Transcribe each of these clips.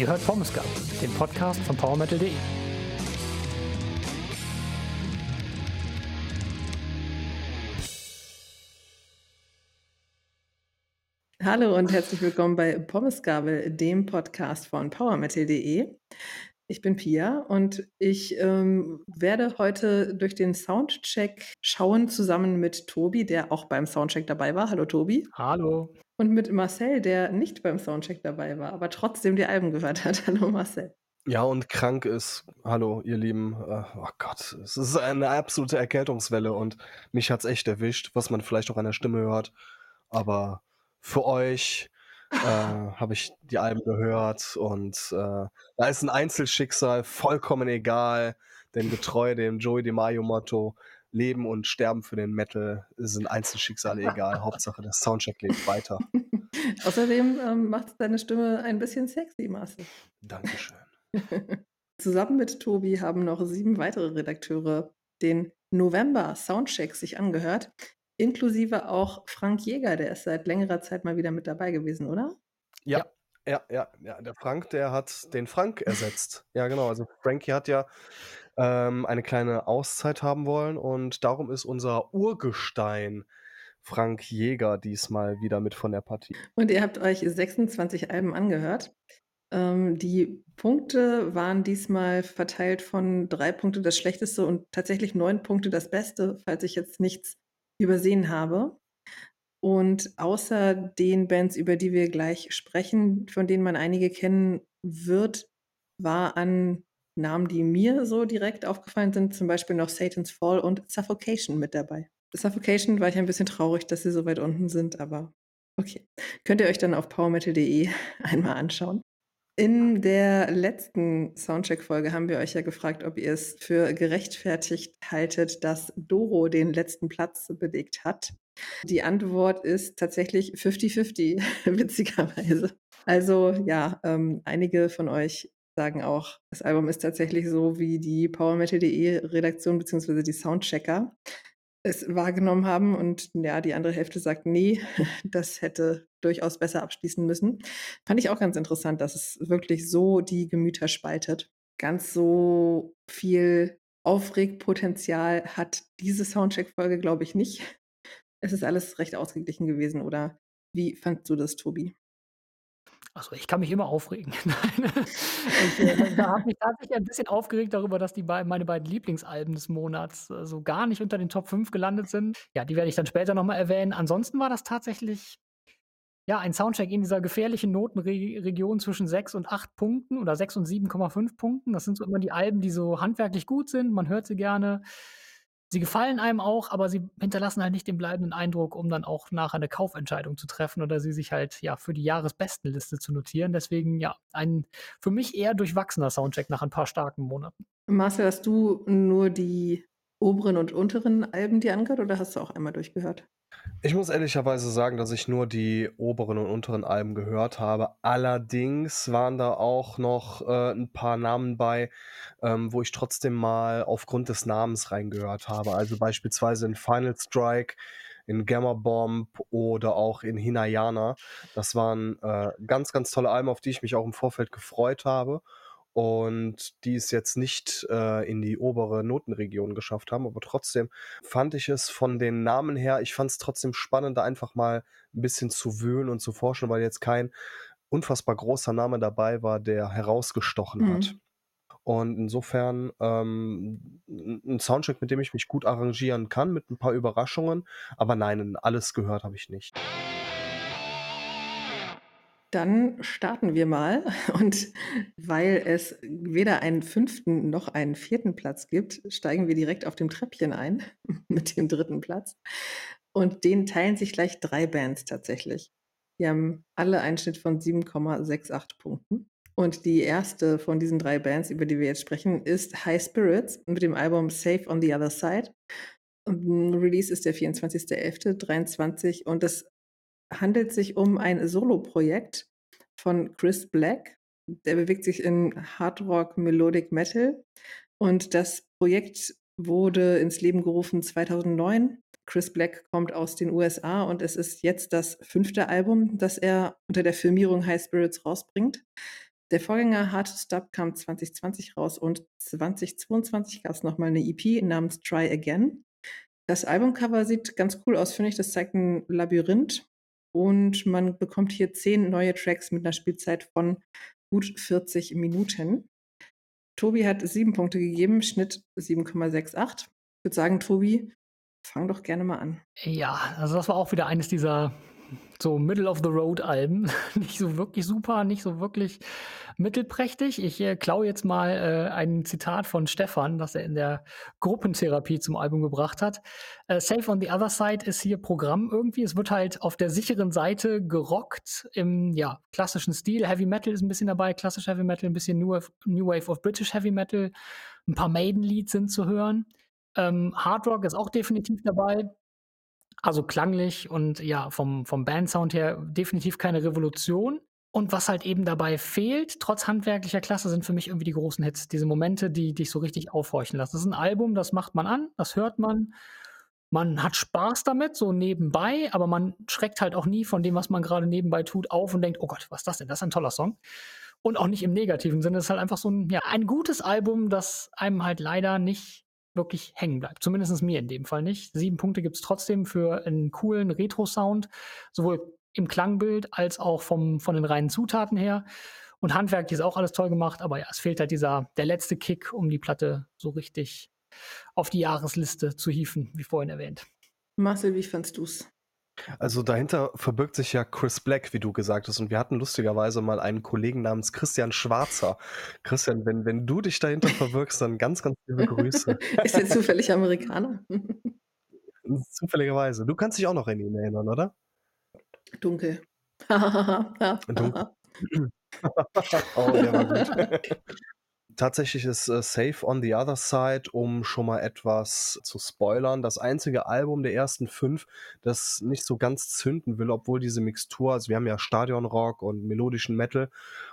Ihr hört Pommesgab, den Podcast von PowerMetal.de. Hallo und herzlich willkommen bei Pommesgabel, dem Podcast von PowerMetal.de. Ich bin Pia und ich ähm, werde heute durch den Soundcheck schauen, zusammen mit Tobi, der auch beim Soundcheck dabei war. Hallo Tobi. Hallo. Und mit Marcel, der nicht beim Soundcheck dabei war, aber trotzdem die Alben gehört hat. Hallo Marcel. Ja, und krank ist. Hallo, ihr Lieben. Äh, oh Gott, es ist eine absolute Erkältungswelle und mich hat's echt erwischt, was man vielleicht auch an der Stimme hört. Aber für euch äh, habe ich die Alben gehört und äh, da ist ein Einzelschicksal vollkommen egal, denn getreu dem Joey DeMaio Motto Leben und Sterben für den Metal sind Einzelschicksale egal. Hauptsache der Soundcheck lebt weiter. Außerdem ähm, macht deine Stimme ein bisschen sexy, Marcel. Dankeschön. Zusammen mit Tobi haben noch sieben weitere Redakteure den November Soundcheck sich angehört, inklusive auch Frank Jäger, der ist seit längerer Zeit mal wieder mit dabei gewesen, oder? Ja, ja, ja, ja. Der Frank, der hat den Frank ersetzt. ja, genau. Also Frankie hat ja ähm, eine kleine Auszeit haben wollen und darum ist unser Urgestein Frank Jäger diesmal wieder mit von der Partie. Und ihr habt euch 26 Alben angehört. Ähm, die Punkte waren diesmal verteilt von drei Punkte das Schlechteste und tatsächlich neun Punkte das Beste, falls ich jetzt nichts übersehen habe. Und außer den Bands, über die wir gleich sprechen, von denen man einige kennen wird, war an Namen, die mir so direkt aufgefallen sind, zum Beispiel noch Satan's Fall und Suffocation mit dabei. Suffocation war ich ein bisschen traurig, dass sie so weit unten sind, aber okay. Könnt ihr euch dann auf powermetal.de einmal anschauen. In der letzten Soundcheck-Folge haben wir euch ja gefragt, ob ihr es für gerechtfertigt haltet, dass Doro den letzten Platz belegt hat. Die Antwort ist tatsächlich 50-50, witzigerweise. Also ja, ähm, einige von euch sagen auch, das Album ist tatsächlich so, wie die PowerMetal.de Redaktion bzw. die Soundchecker es wahrgenommen haben. Und ja, die andere Hälfte sagt, nee, das hätte durchaus besser abschließen müssen. Fand ich auch ganz interessant, dass es wirklich so die Gemüter spaltet. Ganz so viel Aufregpotenzial hat diese Soundcheck-Folge, glaube ich, nicht. Es ist alles recht ausgeglichen gewesen, oder wie fandst du das, Tobi? Also ich kann mich immer aufregen. ich, äh, da habe mich tatsächlich ein bisschen aufgeregt darüber, dass die beiden, meine beiden Lieblingsalben des Monats äh, so gar nicht unter den Top 5 gelandet sind. Ja, die werde ich dann später nochmal erwähnen. Ansonsten war das tatsächlich ja, ein Soundcheck in dieser gefährlichen Notenregion zwischen 6 und 8 Punkten oder 6 und 7,5 Punkten. Das sind so immer die Alben, die so handwerklich gut sind. Man hört sie gerne. Sie gefallen einem auch, aber sie hinterlassen halt nicht den bleibenden Eindruck, um dann auch nachher eine Kaufentscheidung zu treffen oder sie sich halt ja für die Jahresbestenliste zu notieren. Deswegen ja, ein für mich eher durchwachsener Soundcheck nach ein paar starken Monaten. Marcel, hast du nur die oberen und unteren Alben dir angehört oder hast du auch einmal durchgehört? Ich muss ehrlicherweise sagen, dass ich nur die oberen und unteren Alben gehört habe. Allerdings waren da auch noch äh, ein paar Namen bei, ähm, wo ich trotzdem mal aufgrund des Namens reingehört habe. Also beispielsweise in Final Strike, in Gamma Bomb oder auch in Hinayana. Das waren äh, ganz, ganz tolle Alben, auf die ich mich auch im Vorfeld gefreut habe und die es jetzt nicht äh, in die obere Notenregion geschafft haben. Aber trotzdem fand ich es von den Namen her, ich fand es trotzdem spannend, da einfach mal ein bisschen zu wühlen und zu forschen, weil jetzt kein unfassbar großer Name dabei war, der herausgestochen mhm. hat. Und insofern ähm, ein Soundtrack, mit dem ich mich gut arrangieren kann, mit ein paar Überraschungen. Aber nein, alles gehört habe ich nicht. Dann starten wir mal. Und weil es weder einen fünften noch einen vierten Platz gibt, steigen wir direkt auf dem Treppchen ein mit dem dritten Platz. Und den teilen sich gleich drei Bands tatsächlich. Die haben alle einen Schnitt von 7,68 Punkten. Und die erste von diesen drei Bands, über die wir jetzt sprechen, ist High Spirits mit dem Album Safe on the Other Side. Release ist der 24.11.23 und das handelt sich um ein Solo-Projekt von Chris Black. Der bewegt sich in Hard Rock Melodic Metal. Und das Projekt wurde ins Leben gerufen 2009. Chris Black kommt aus den USA und es ist jetzt das fünfte Album, das er unter der Firmierung High Spirits rausbringt. Der Vorgänger Hard to Stop kam 2020 raus und 2022 gab es nochmal eine EP namens Try Again. Das Albumcover sieht ganz cool aus, finde ich. Das zeigt ein Labyrinth und man bekommt hier zehn neue Tracks mit einer Spielzeit von gut 40 Minuten. Tobi hat sieben Punkte gegeben, Schnitt 7,68. Ich würde sagen, Tobi, fang doch gerne mal an. Ja, also das war auch wieder eines dieser so Middle-of-the-Road-Alben. nicht so wirklich super, nicht so wirklich mittelprächtig. Ich äh, klaue jetzt mal äh, ein Zitat von Stefan, das er in der Gruppentherapie zum Album gebracht hat. Äh, Safe on the Other Side ist hier Programm irgendwie. Es wird halt auf der sicheren Seite gerockt im ja, klassischen Stil. Heavy Metal ist ein bisschen dabei, klassisch Heavy Metal, ein bisschen New Wave, New Wave of British Heavy Metal. Ein paar Maiden-Leads sind zu hören. Ähm, Hard Rock ist auch definitiv dabei. Also klanglich und ja, vom, vom Bandsound her definitiv keine Revolution. Und was halt eben dabei fehlt, trotz handwerklicher Klasse, sind für mich irgendwie die großen Hits. Diese Momente, die dich so richtig aufhorchen lassen. Das ist ein Album, das macht man an, das hört man. Man hat Spaß damit, so nebenbei, aber man schreckt halt auch nie von dem, was man gerade nebenbei tut, auf und denkt, oh Gott, was ist das denn? Das ist ein toller Song. Und auch nicht im negativen Sinne. Es ist halt einfach so ein, ja, ein gutes Album, das einem halt leider nicht wirklich hängen bleibt. Zumindest mir in dem Fall nicht. Sieben Punkte gibt es trotzdem für einen coolen Retro-Sound, sowohl im Klangbild als auch vom, von den reinen Zutaten her. Und handwerklich ist auch alles toll gemacht, aber ja, es fehlt halt dieser, der letzte Kick, um die Platte so richtig auf die Jahresliste zu hieven, wie vorhin erwähnt. Marcel, wie fandst du's? Also dahinter verbirgt sich ja Chris Black, wie du gesagt hast. Und wir hatten lustigerweise mal einen Kollegen namens Christian Schwarzer. Christian, wenn, wenn du dich dahinter verbirgst, dann ganz, ganz liebe Grüße. Ist er zufällig Amerikaner? Zufälligerweise. Du kannst dich auch noch an ihn erinnern, oder? Dunkel. Dunkel. oh, der war gut. Tatsächlich ist äh, Safe on the Other Side, um schon mal etwas zu spoilern, das einzige Album der ersten fünf, das nicht so ganz zünden will, obwohl diese Mixtur, also wir haben ja Stadionrock und melodischen Metal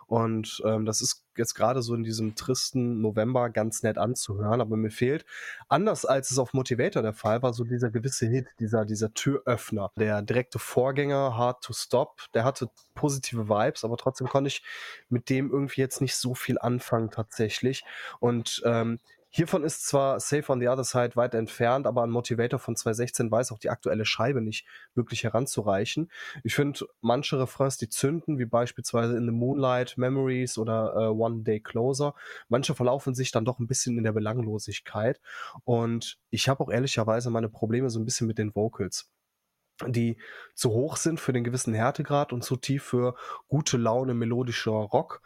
und ähm, das ist jetzt gerade so in diesem tristen November ganz nett anzuhören, aber mir fehlt, anders als es auf Motivator der Fall war, so dieser gewisse Hit, dieser, dieser Türöffner. Der direkte Vorgänger, Hard to Stop, der hatte positive Vibes, aber trotzdem konnte ich mit dem irgendwie jetzt nicht so viel anfangen tatsächlich. Und ähm, Hiervon ist zwar Safe on the Other Side weit entfernt, aber ein Motivator von 2016 weiß auch die aktuelle Scheibe nicht wirklich heranzureichen. Ich finde manche Refrains, die zünden, wie beispielsweise in The Moonlight, Memories oder äh, One Day Closer, manche verlaufen sich dann doch ein bisschen in der Belanglosigkeit. Und ich habe auch ehrlicherweise meine Probleme so ein bisschen mit den Vocals die zu hoch sind für den gewissen Härtegrad und zu tief für gute Laune melodischer Rock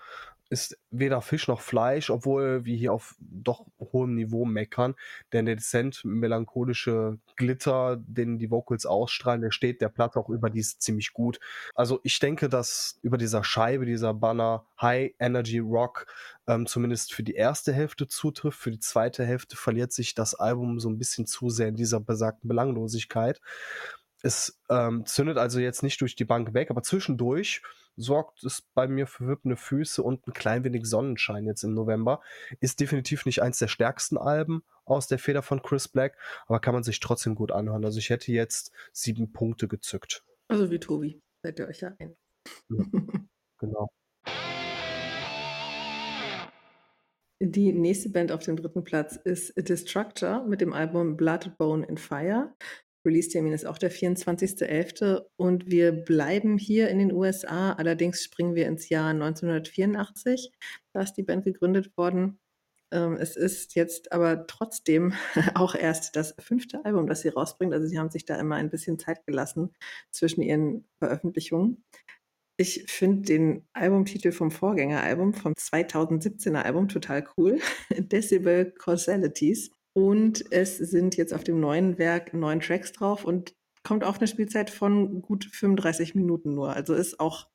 ist weder Fisch noch Fleisch, obwohl wir hier auf doch hohem Niveau meckern. Denn der dezent melancholische Glitter, den die Vocals ausstrahlen, der steht der Platte auch überdies ziemlich gut. Also ich denke, dass über dieser Scheibe, dieser Banner High Energy Rock ähm, zumindest für die erste Hälfte zutrifft. Für die zweite Hälfte verliert sich das Album so ein bisschen zu sehr in dieser besagten Belanglosigkeit. Es ähm, zündet also jetzt nicht durch die Bank weg, aber zwischendurch sorgt es bei mir für wippende Füße und ein klein wenig Sonnenschein jetzt im November. Ist definitiv nicht eins der stärksten Alben aus der Feder von Chris Black, aber kann man sich trotzdem gut anhören. Also ich hätte jetzt sieben Punkte gezückt. Also wie Tobi, seid ihr euch ja ein. Ja, genau. Die nächste Band auf dem dritten Platz ist Destructor mit dem Album Blood, Bone and Fire. Release-Termin ist auch der 24.11. und wir bleiben hier in den USA. Allerdings springen wir ins Jahr 1984. Da ist die Band gegründet worden. Ähm, es ist jetzt aber trotzdem auch erst das fünfte Album, das sie rausbringt. Also sie haben sich da immer ein bisschen Zeit gelassen zwischen ihren Veröffentlichungen. Ich finde den Albumtitel vom Vorgängeralbum, vom 2017er Album, total cool. Decibel Causalities. Und es sind jetzt auf dem neuen Werk neun Tracks drauf und kommt auf eine Spielzeit von gut 35 Minuten nur. Also ist auch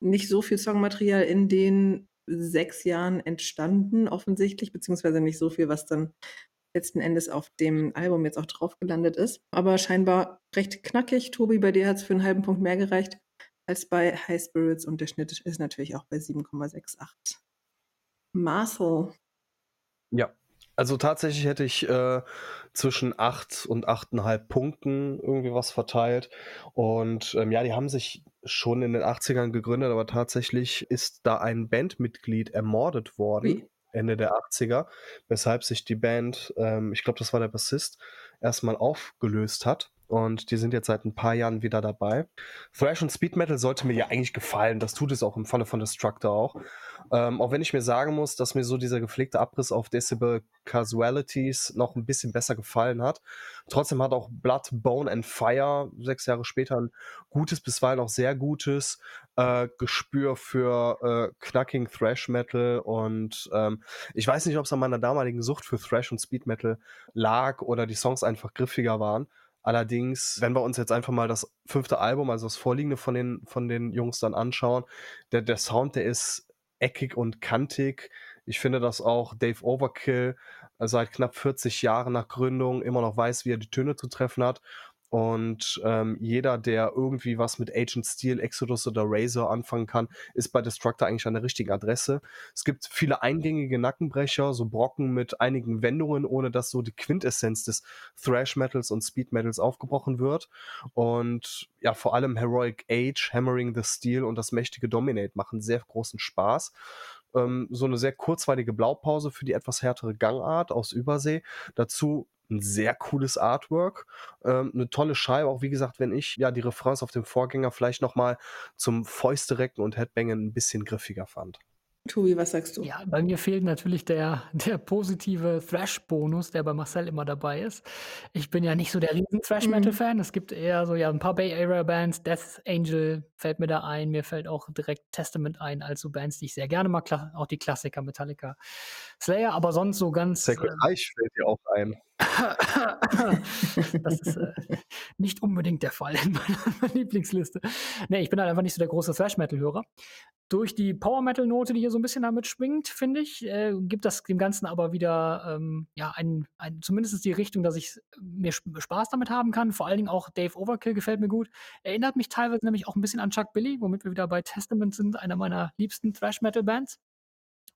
nicht so viel Songmaterial in den sechs Jahren entstanden, offensichtlich, beziehungsweise nicht so viel, was dann letzten Endes auf dem Album jetzt auch drauf gelandet ist. Aber scheinbar recht knackig. Tobi, bei dir hat es für einen halben Punkt mehr gereicht als bei High Spirits und der Schnitt ist natürlich auch bei 7,68. Marcel. Ja, also tatsächlich hätte ich äh, zwischen 8 und 8,5 Punkten irgendwie was verteilt. Und ähm, ja, die haben sich schon in den 80ern gegründet, aber tatsächlich ist da ein Bandmitglied ermordet worden. Ui. Ende der 80er, weshalb sich die Band, ähm, ich glaube, das war der Bassist, erstmal aufgelöst hat. Und die sind jetzt seit ein paar Jahren wieder dabei. Thrash und Speed Metal sollte mir ja eigentlich gefallen. Das tut es auch im Falle von Destructor auch. Ähm, auch wenn ich mir sagen muss, dass mir so dieser gepflegte Abriss auf Decibel Casualities noch ein bisschen besser gefallen hat. Trotzdem hat auch Blood, Bone and Fire sechs Jahre später ein gutes, bisweilen auch sehr gutes äh, Gespür für äh, knacking Thrash Metal. Und ähm, ich weiß nicht, ob es an meiner damaligen Sucht für Thrash und Speed Metal lag oder die Songs einfach griffiger waren. Allerdings, wenn wir uns jetzt einfach mal das fünfte Album, also das vorliegende von den, von den Jungs dann anschauen, der, der Sound, der ist eckig und kantig. Ich finde, dass auch Dave Overkill äh, seit knapp 40 Jahren nach Gründung immer noch weiß, wie er die Töne zu treffen hat und ähm, jeder, der irgendwie was mit Agent Steel, Exodus oder Razor anfangen kann, ist bei Destructor eigentlich an der richtigen Adresse. Es gibt viele eingängige Nackenbrecher, so Brocken mit einigen Wendungen, ohne dass so die Quintessenz des Thrash Metals und Speed Metals aufgebrochen wird. Und ja, vor allem Heroic Age, Hammering the Steel und das mächtige Dominate machen sehr großen Spaß ähm, so eine sehr kurzweilige Blaupause für die etwas härtere Gangart aus Übersee. Dazu ein sehr cooles Artwork, ähm, eine tolle Scheibe, auch wie gesagt, wenn ich ja die Refrains auf dem Vorgänger vielleicht nochmal zum Fäusterecken und Headbangen ein bisschen griffiger fand. Tobi, was sagst du? Ja, bei mir fehlt natürlich der, der positive Thrash-Bonus, der bei Marcel immer dabei ist. Ich bin ja nicht so der riesen Thrash-Metal-Fan. Mhm. Es gibt eher so ja ein paar Bay Area-Bands. Death Angel fällt mir da ein. Mir fällt auch direkt Testament ein, also Bands, die ich sehr gerne mag. Auch die Klassiker Metallica, Slayer, aber sonst so ganz. Sacred äh, Reich fällt dir auch ein. Das ist äh, nicht unbedingt der Fall in meiner Lieblingsliste. Nee, ich bin halt einfach nicht so der große Thrash-Metal-Hörer. Durch die Power-Metal-Note, die hier so ein bisschen damit schwingt, finde ich, äh, gibt das dem Ganzen aber wieder ähm, ja, ein, ein, zumindest die Richtung, dass ich mir Spaß damit haben kann. Vor allen Dingen auch Dave Overkill gefällt mir gut. Erinnert mich teilweise nämlich auch ein bisschen an Chuck Billy, womit wir wieder bei Testament sind, einer meiner liebsten Thrash-Metal-Bands.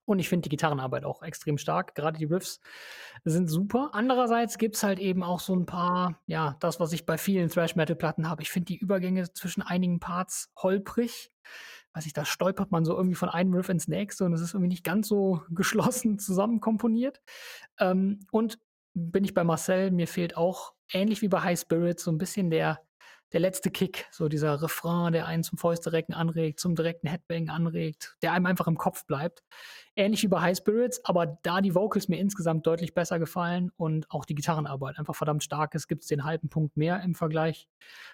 Und ich finde die Gitarrenarbeit auch extrem stark. Gerade die Riffs sind super. Andererseits gibt es halt eben auch so ein paar, ja, das, was ich bei vielen Thrash-Metal-Platten habe. Ich finde die Übergänge zwischen einigen Parts holprig. Weiß ich, da stolpert man so irgendwie von einem Riff ins nächste und es ist irgendwie nicht ganz so geschlossen zusammenkomponiert. Ähm, und bin ich bei Marcel, mir fehlt auch, ähnlich wie bei High Spirits, so ein bisschen der der letzte Kick, so dieser Refrain, der einen zum Fäusterecken anregt, zum direkten Headbang anregt, der einem einfach im Kopf bleibt. Ähnlich wie bei High Spirits, aber da die Vocals mir insgesamt deutlich besser gefallen und auch die Gitarrenarbeit einfach verdammt stark ist, gibt es den halben Punkt mehr im Vergleich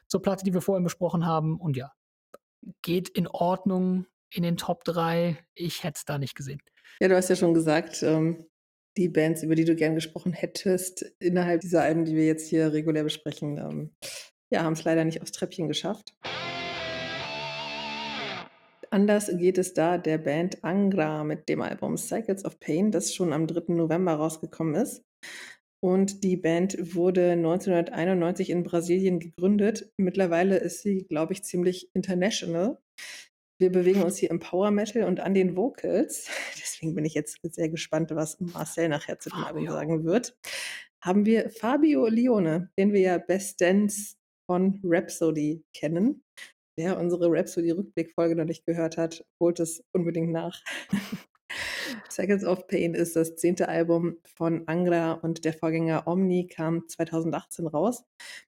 zur Platte, die wir vorhin besprochen haben. Und ja, geht in Ordnung in den Top 3. Ich hätte es da nicht gesehen. Ja, du hast ja schon gesagt, ähm, die Bands, über die du gern gesprochen hättest, innerhalb dieser Alben, die wir jetzt hier regulär besprechen, ähm, ja, haben es leider nicht aufs Treppchen geschafft. Anders geht es da der Band Angra mit dem Album Cycles of Pain, das schon am 3. November rausgekommen ist. Und die Band wurde 1991 in Brasilien gegründet. Mittlerweile ist sie, glaube ich, ziemlich international. Wir bewegen uns hier im Power Metal und an den Vocals. Deswegen bin ich jetzt sehr gespannt, was Marcel nachher zu dem Album sagen wird. Haben wir Fabio Lione, den wir ja bestens von Rhapsody kennen. Wer unsere Rhapsody-Rückblickfolge noch nicht gehört hat, holt es unbedingt nach. Seconds of Pain ist das zehnte Album von Angra und der Vorgänger Omni kam 2018 raus.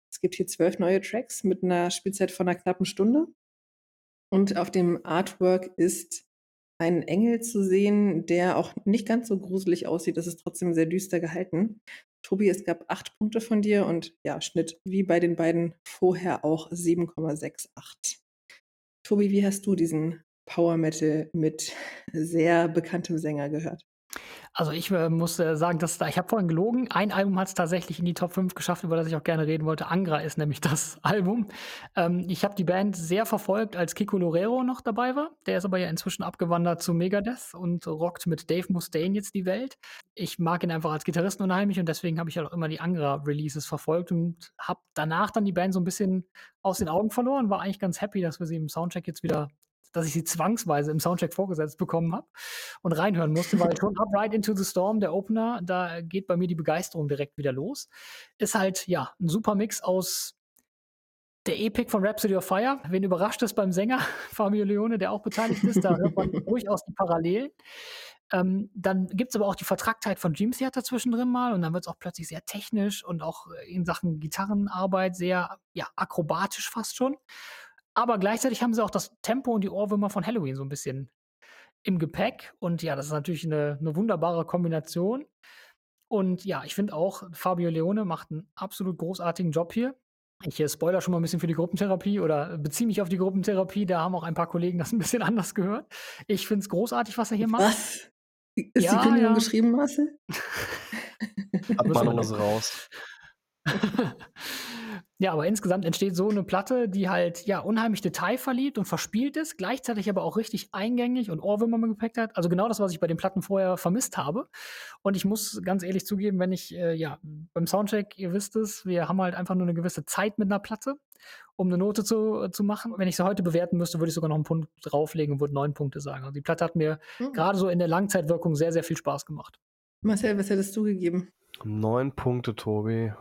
Es gibt hier zwölf neue Tracks mit einer Spielzeit von einer knappen Stunde. Und auf dem Artwork ist ein Engel zu sehen, der auch nicht ganz so gruselig aussieht. Das ist trotzdem sehr düster gehalten. Tobi, es gab acht Punkte von dir und ja, Schnitt wie bei den beiden vorher auch 7,68. Tobi, wie hast du diesen Power Metal mit sehr bekanntem Sänger gehört? Also ich äh, muss äh, sagen, dass da, ich habe vorhin gelogen. Ein Album hat es tatsächlich in die Top 5 geschafft, über das ich auch gerne reden wollte. Angra ist nämlich das Album. Ähm, ich habe die Band sehr verfolgt, als Kiko Lorero noch dabei war. Der ist aber ja inzwischen abgewandert zu Megadeth und rockt mit Dave Mustaine jetzt die Welt. Ich mag ihn einfach als Gitarristen unheimlich und deswegen habe ich auch immer die Angra-Releases verfolgt und habe danach dann die Band so ein bisschen aus den Augen verloren. War eigentlich ganz happy, dass wir sie im Soundcheck jetzt wieder dass ich sie zwangsweise im Soundcheck vorgesetzt bekommen habe und reinhören musste, weil schon Upright Into the Storm, der Opener, da geht bei mir die Begeisterung direkt wieder los. Ist halt, ja, ein super Mix aus der Epic von Rhapsody of Fire. Wen überrascht es beim Sänger Fabio Leone, der auch beteiligt ist? Da hört man durchaus die Parallelen. Ähm, dann gibt es aber auch die Vertracktheit von Dream Theater zwischendrin mal und dann wird es auch plötzlich sehr technisch und auch äh, in Sachen Gitarrenarbeit sehr ja, akrobatisch fast schon. Aber gleichzeitig haben sie auch das Tempo und die Ohrwürmer von Halloween so ein bisschen im Gepäck. Und ja, das ist natürlich eine, eine wunderbare Kombination. Und ja, ich finde auch, Fabio Leone macht einen absolut großartigen Job hier. Ich äh, spoiler schon mal ein bisschen für die Gruppentherapie oder beziehe mich auf die Gruppentherapie. Da haben auch ein paar Kollegen das ein bisschen anders gehört. Ich finde es großartig, was er hier macht. Was? Ist ja, die Kündigung ja. geschrieben, Marcel? Abmahnung ist raus. Ja, aber insgesamt entsteht so eine Platte, die halt ja unheimlich detailverliebt und verspielt ist, gleichzeitig aber auch richtig eingängig und Ohrwürmer mit Gepäck hat. Also genau das, was ich bei den Platten vorher vermisst habe. Und ich muss ganz ehrlich zugeben, wenn ich äh, ja beim Soundcheck, ihr wisst es, wir haben halt einfach nur eine gewisse Zeit mit einer Platte, um eine Note zu, zu machen. Wenn ich sie heute bewerten müsste, würde ich sogar noch einen Punkt drauflegen und würde neun Punkte sagen. Also die Platte hat mir mhm. gerade so in der Langzeitwirkung sehr, sehr viel Spaß gemacht. Marcel, was hättest du gegeben? Neun Punkte, Tobi.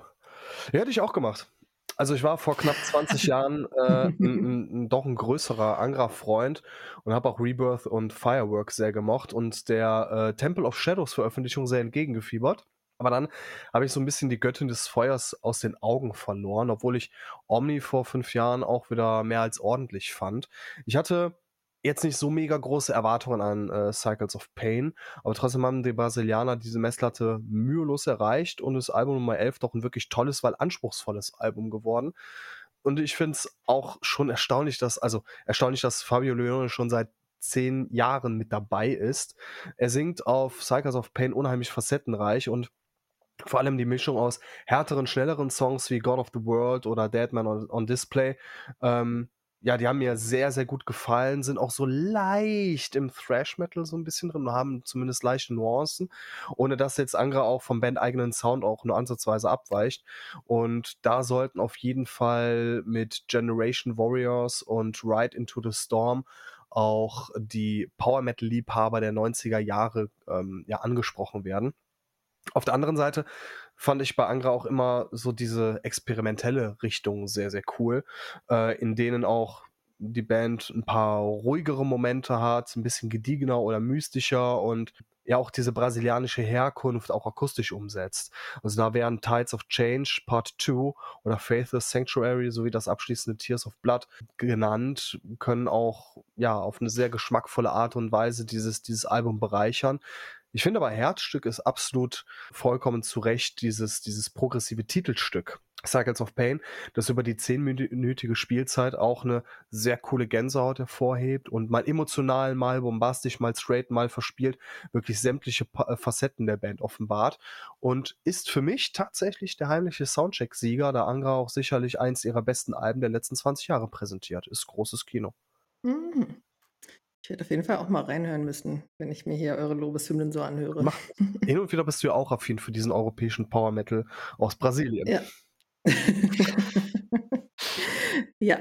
Ja, hätte ich auch gemacht. Also ich war vor knapp 20 Jahren äh, ein, ein, doch ein größerer Angra-Freund und habe auch Rebirth und Fireworks sehr gemocht und der äh, Temple of Shadows Veröffentlichung sehr entgegengefiebert. Aber dann habe ich so ein bisschen die Göttin des Feuers aus den Augen verloren, obwohl ich Omni vor fünf Jahren auch wieder mehr als ordentlich fand. Ich hatte jetzt nicht so mega große Erwartungen an äh, Cycles of Pain, aber trotzdem haben die Brasilianer diese Messlatte mühelos erreicht und das Album Nummer 11 doch ein wirklich tolles, weil anspruchsvolles Album geworden. Und ich finde es auch schon erstaunlich, dass, also erstaunlich, dass Fabio Leone schon seit zehn Jahren mit dabei ist. Er singt auf Cycles of Pain unheimlich facettenreich und vor allem die Mischung aus härteren, schnelleren Songs wie God of the World oder Dead Man on, on Display ähm, ja, die haben mir sehr, sehr gut gefallen, sind auch so leicht im Thrash-Metal so ein bisschen drin, haben zumindest leichte Nuancen, ohne dass jetzt Angra auch vom Band-eigenen Sound auch nur ansatzweise abweicht. Und da sollten auf jeden Fall mit Generation Warriors und Ride into the Storm auch die Power-Metal-Liebhaber der 90er Jahre ähm, ja, angesprochen werden. Auf der anderen Seite fand ich bei Angra auch immer so diese experimentelle Richtung sehr, sehr cool, äh, in denen auch die Band ein paar ruhigere Momente hat, ein bisschen gediegener oder mystischer und ja auch diese brasilianische Herkunft auch akustisch umsetzt. Also da wären Tides of Change Part 2 oder Faithless Sanctuary sowie das abschließende Tears of Blood genannt, können auch ja auf eine sehr geschmackvolle Art und Weise dieses, dieses Album bereichern. Ich finde aber Herzstück ist absolut vollkommen zu Recht dieses, dieses progressive Titelstück. Cycles of Pain, das über die zehnminütige Spielzeit auch eine sehr coole Gänsehaut hervorhebt und mal emotional, mal bombastisch, mal straight, mal verspielt, wirklich sämtliche äh, Facetten der Band offenbart und ist für mich tatsächlich der heimliche Soundcheck-Sieger, da Angra auch sicherlich eins ihrer besten Alben der letzten 20 Jahre präsentiert. Ist großes Kino. Mhm. Ich werde auf jeden Fall auch mal reinhören müssen, wenn ich mir hier eure Lobeshymnen so anhöre. Mach. Hin und wieder bist du ja auch affin für diesen europäischen Power Metal aus Brasilien. Ja. ja.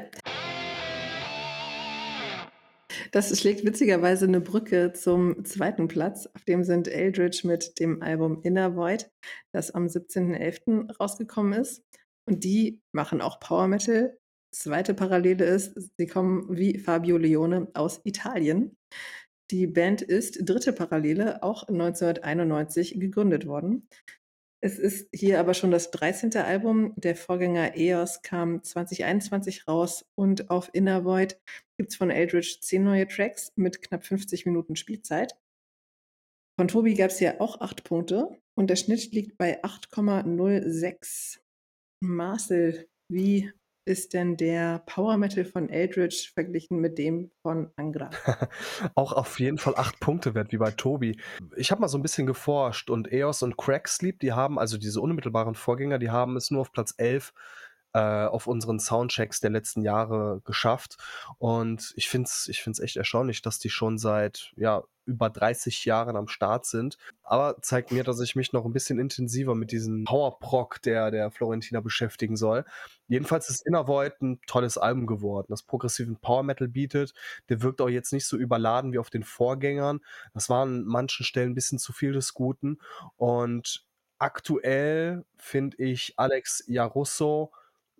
Das schlägt witzigerweise eine Brücke zum zweiten Platz. Auf dem sind Eldritch mit dem Album Inner Void, das am 17.11. rausgekommen ist. Und die machen auch Power Metal, Zweite Parallele ist, sie kommen wie Fabio Leone aus Italien. Die Band ist, dritte Parallele, auch 1991 gegründet worden. Es ist hier aber schon das 13. Album. Der Vorgänger EOS kam 2021 raus und auf Inner Void gibt es von Eldritch zehn neue Tracks mit knapp 50 Minuten Spielzeit. Von Tobi gab es hier auch acht Punkte und der Schnitt liegt bei 8,06. Marcel, wie ist denn der Power Metal von Eldritch verglichen mit dem von Angra? Auch auf jeden Fall acht Punkte wert, wie bei Tobi. Ich habe mal so ein bisschen geforscht und EOS und Cracksleep, die haben, also diese unmittelbaren Vorgänger, die haben es nur auf Platz 11 äh, auf unseren Soundchecks der letzten Jahre geschafft. Und ich finde es ich find's echt erstaunlich, dass die schon seit ja, über 30 Jahren am Start sind. Aber zeigt mir, dass ich mich noch ein bisschen intensiver mit diesem Powerproc der, der Florentina beschäftigen soll. Jedenfalls ist Inner Void ein tolles Album geworden, das progressiven Power Metal bietet. Der wirkt auch jetzt nicht so überladen wie auf den Vorgängern. Das war an manchen Stellen ein bisschen zu viel des Guten. Und aktuell finde ich Alex Jarusso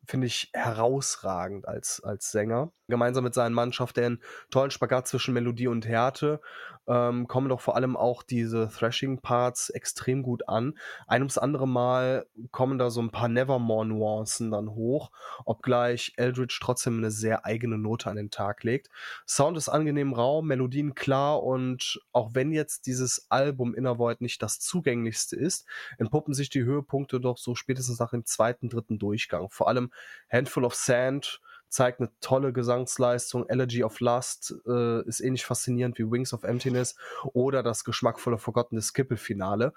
finde ich herausragend als, als Sänger. Gemeinsam mit seinen Mannschaft, der einen tollen Spagat zwischen Melodie und Härte, ähm, kommen doch vor allem auch diese Thrashing-Parts extrem gut an. Ein ums andere Mal kommen da so ein paar Nevermore-Nuancen dann hoch, obgleich Eldridge trotzdem eine sehr eigene Note an den Tag legt. Sound ist angenehm rau, Melodien klar und auch wenn jetzt dieses Album Inner Void nicht das zugänglichste ist, entpuppen sich die Höhepunkte doch so spätestens nach dem zweiten, dritten Durchgang. Vor allem Handful of Sand zeigt eine tolle Gesangsleistung. Elegy of Lust äh, ist ähnlich faszinierend wie Wings of Emptiness oder das geschmackvolle Forgotten Skippel-Finale.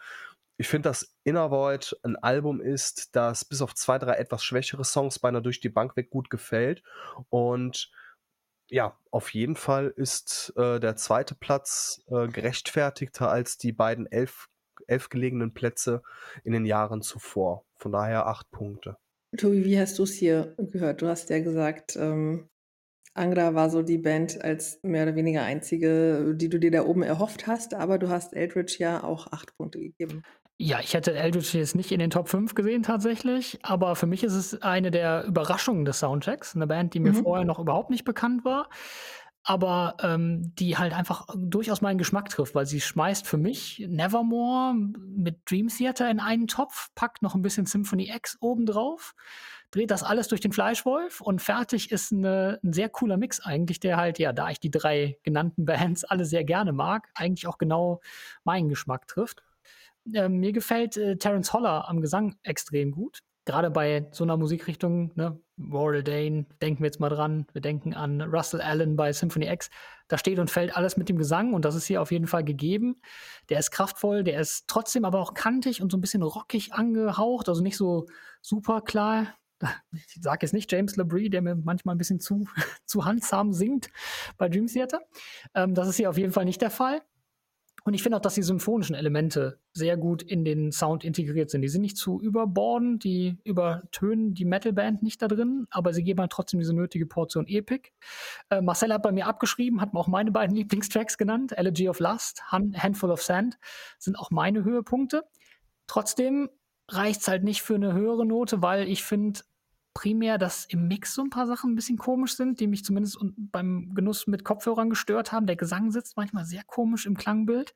Ich finde, dass Inner Void ein Album ist, das bis auf zwei, drei etwas schwächere Songs beinahe durch die Bank weg gut gefällt. Und ja, auf jeden Fall ist äh, der zweite Platz äh, gerechtfertigter als die beiden elf, elf gelegenen Plätze in den Jahren zuvor. Von daher acht Punkte. Tobi, wie hast du es hier gehört? Du hast ja gesagt, ähm, Angra war so die Band als mehr oder weniger einzige, die du dir da oben erhofft hast, aber du hast Eldridge ja auch acht Punkte gegeben. Ja, ich hätte Eldritch jetzt nicht in den Top 5 gesehen tatsächlich, aber für mich ist es eine der Überraschungen des Soundtracks. Eine Band, die mir mhm. vorher noch überhaupt nicht bekannt war, aber ähm, die halt einfach durchaus meinen Geschmack trifft, weil sie schmeißt für mich Nevermore mit Dream Theater in einen Topf, packt noch ein bisschen Symphony X obendrauf, dreht das alles durch den Fleischwolf und fertig ist eine, ein sehr cooler Mix eigentlich, der halt, ja, da ich die drei genannten Bands alle sehr gerne mag, eigentlich auch genau meinen Geschmack trifft. Äh, mir gefällt äh, Terence Holler am Gesang extrem gut gerade bei so einer Musikrichtung, ne, Warrell Dane, denken wir jetzt mal dran, wir denken an Russell Allen bei Symphony X, da steht und fällt alles mit dem Gesang und das ist hier auf jeden Fall gegeben. Der ist kraftvoll, der ist trotzdem aber auch kantig und so ein bisschen rockig angehaucht, also nicht so super klar. Ich sage jetzt nicht James LeBrie, der mir manchmal ein bisschen zu, zu handsam singt bei Dream Theater. Ähm, das ist hier auf jeden Fall nicht der Fall. Und ich finde auch, dass die symphonischen Elemente sehr gut in den Sound integriert sind. Die sind nicht zu überbordend, die übertönen die Metalband nicht da drin, aber sie geben halt trotzdem diese nötige Portion Epic. Äh, Marcel hat bei mir abgeschrieben, hat mir auch meine beiden Lieblingstracks genannt. Elegy of Lust, Handful of Sand sind auch meine Höhepunkte. Trotzdem reicht es halt nicht für eine höhere Note, weil ich finde, primär, dass im Mix so ein paar Sachen ein bisschen komisch sind, die mich zumindest beim Genuss mit Kopfhörern gestört haben. Der Gesang sitzt manchmal sehr komisch im Klangbild.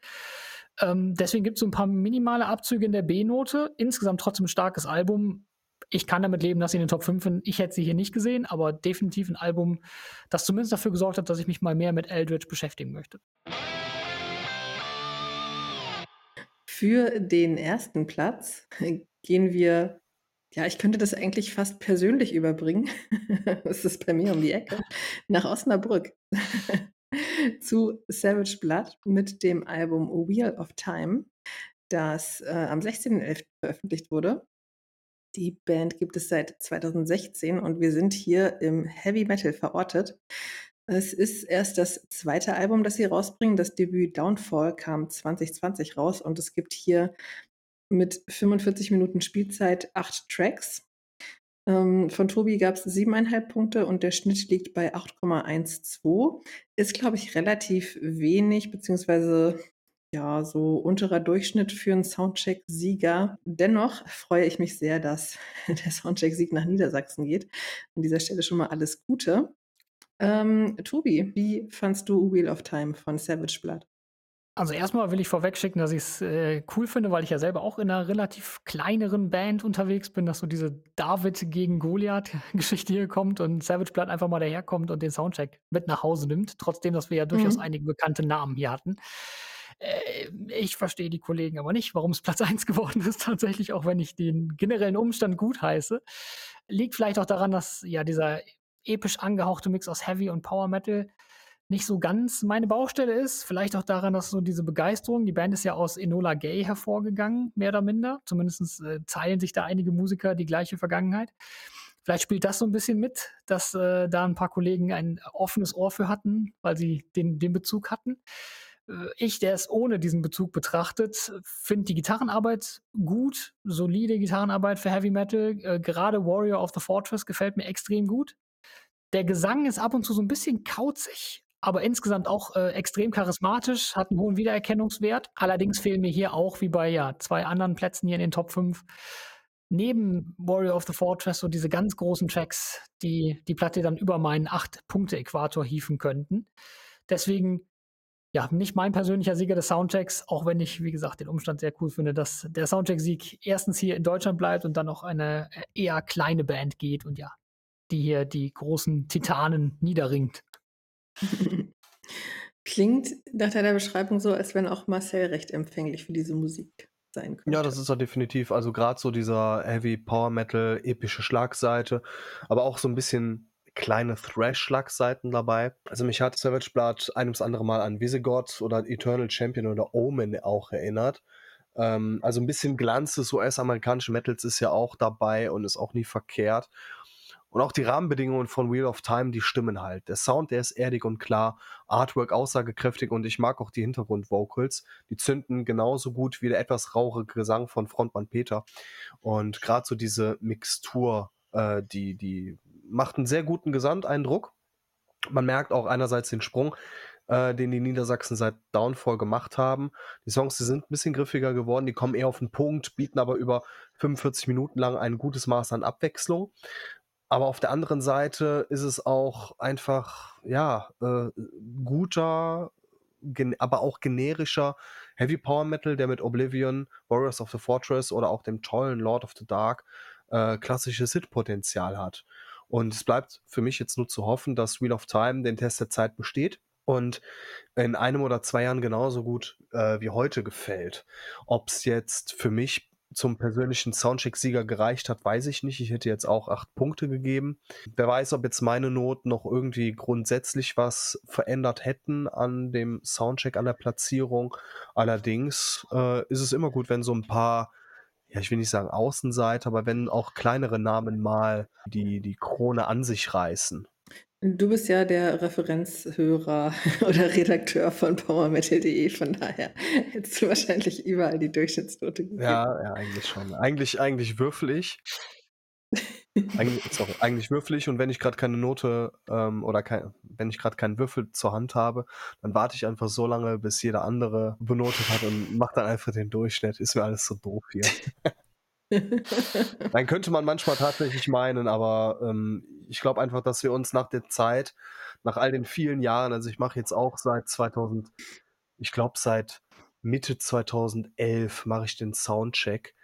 Ähm, deswegen gibt es so ein paar minimale Abzüge in der B-Note. Insgesamt trotzdem ein starkes Album. Ich kann damit leben, dass sie in den Top 5 sind. Ich hätte sie hier nicht gesehen, aber definitiv ein Album, das zumindest dafür gesorgt hat, dass ich mich mal mehr mit Eldritch beschäftigen möchte. Für den ersten Platz gehen wir ja, ich könnte das eigentlich fast persönlich überbringen. Das ist bei mir um die Ecke. Nach Osnabrück. Zu Savage Blood mit dem Album Wheel of Time, das äh, am 16.11. veröffentlicht wurde. Die Band gibt es seit 2016 und wir sind hier im Heavy Metal verortet. Es ist erst das zweite Album, das sie rausbringen. Das Debüt Downfall kam 2020 raus und es gibt hier mit 45 Minuten Spielzeit acht Tracks. Ähm, von Tobi gab es siebeneinhalb Punkte und der Schnitt liegt bei 8,12. Ist, glaube ich, relativ wenig, beziehungsweise ja, so unterer Durchschnitt für einen Soundcheck-Sieger. Dennoch freue ich mich sehr, dass der Soundcheck-Sieg nach Niedersachsen geht. An dieser Stelle schon mal alles Gute. Ähm, Tobi, wie fandst du Wheel of Time von Savage Blood? Also erstmal will ich vorwegschicken, dass ich es äh, cool finde, weil ich ja selber auch in einer relativ kleineren Band unterwegs bin, dass so diese David gegen Goliath-Geschichte hier kommt und Savage Blood einfach mal daherkommt und den Soundcheck mit nach Hause nimmt, trotzdem, dass wir ja durchaus mhm. einige bekannte Namen hier hatten. Äh, ich verstehe die Kollegen aber nicht, warum es Platz 1 geworden ist, tatsächlich, auch wenn ich den generellen Umstand gut heiße. Liegt vielleicht auch daran, dass ja dieser episch angehauchte Mix aus Heavy und Power Metal nicht so ganz meine Baustelle ist. Vielleicht auch daran, dass so diese Begeisterung, die Band ist ja aus Enola Gay hervorgegangen, mehr oder minder. Zumindest äh, teilen sich da einige Musiker die gleiche Vergangenheit. Vielleicht spielt das so ein bisschen mit, dass äh, da ein paar Kollegen ein offenes Ohr für hatten, weil sie den, den Bezug hatten. Äh, ich, der es ohne diesen Bezug betrachtet, finde die Gitarrenarbeit gut, solide Gitarrenarbeit für Heavy Metal. Äh, gerade Warrior of the Fortress gefällt mir extrem gut. Der Gesang ist ab und zu so ein bisschen kauzig, aber insgesamt auch äh, extrem charismatisch, hat einen hohen Wiedererkennungswert. Allerdings fehlen mir hier auch, wie bei ja, zwei anderen Plätzen hier in den Top 5, neben Warrior of the Fortress so diese ganz großen Tracks, die die Platte dann über meinen 8-Punkte-Äquator hieven könnten. Deswegen, ja, nicht mein persönlicher Sieger des Soundtracks, auch wenn ich, wie gesagt, den Umstand sehr cool finde, dass der Soundtrack-Sieg erstens hier in Deutschland bleibt und dann auch eine äh, eher kleine Band geht und ja, die hier die großen Titanen niederringt. Klingt nach deiner Beschreibung so, als wenn auch Marcel recht empfänglich für diese Musik sein könnte. Ja, das ist er definitiv. Also gerade so dieser Heavy Power Metal, epische Schlagseite, aber auch so ein bisschen kleine Thrash-Schlagseiten dabei. Also mich hat Savage Blood ein ums andere Mal an Visigoth oder Eternal Champion oder Omen auch erinnert. Ähm, also ein bisschen Glanz des US-amerikanischen Metals ist ja auch dabei und ist auch nie verkehrt. Und auch die Rahmenbedingungen von Wheel of Time, die stimmen halt. Der Sound, der ist erdig und klar, Artwork aussagekräftig und ich mag auch die Hintergrundvocals. Die zünden genauso gut wie der etwas rauche Gesang von Frontmann Peter. Und gerade so diese Mixtur, äh, die, die macht einen sehr guten Gesamteindruck. Man merkt auch einerseits den Sprung, äh, den die Niedersachsen seit Downfall gemacht haben. Die Songs, die sind ein bisschen griffiger geworden, die kommen eher auf den Punkt, bieten aber über 45 Minuten lang ein gutes Maß an Abwechslung. Aber auf der anderen Seite ist es auch einfach, ja, äh, guter, aber auch generischer Heavy Power Metal, der mit Oblivion, Warriors of the Fortress oder auch dem tollen Lord of the Dark äh, klassisches Hit-Potenzial hat. Und es bleibt für mich jetzt nur zu hoffen, dass Wheel of Time den Test der Zeit besteht und in einem oder zwei Jahren genauso gut äh, wie heute gefällt. Ob es jetzt für mich zum persönlichen Soundcheck-Sieger gereicht hat, weiß ich nicht. Ich hätte jetzt auch acht Punkte gegeben. Wer weiß, ob jetzt meine Noten noch irgendwie grundsätzlich was verändert hätten an dem Soundcheck, an der Platzierung. Allerdings äh, ist es immer gut, wenn so ein paar, ja, ich will nicht sagen Außenseiter, aber wenn auch kleinere Namen mal die, die Krone an sich reißen. Du bist ja der Referenzhörer oder Redakteur von powermetal.de, von daher hättest du wahrscheinlich überall die Durchschnittsnote gegeben. Ja, ja, eigentlich schon. Eigentlich, eigentlich würfel ich. Eigentlich, sorry, eigentlich würfel ich und wenn ich gerade keine Note ähm, oder kein, wenn ich gerade keinen Würfel zur Hand habe, dann warte ich einfach so lange, bis jeder andere benotet hat und mache dann einfach den Durchschnitt. Ist mir alles so doof hier. Dann könnte man manchmal tatsächlich meinen, aber ähm, ich glaube einfach, dass wir uns nach der Zeit, nach all den vielen Jahren, also ich mache jetzt auch seit 2000, ich glaube seit Mitte 2011 mache ich den Soundcheck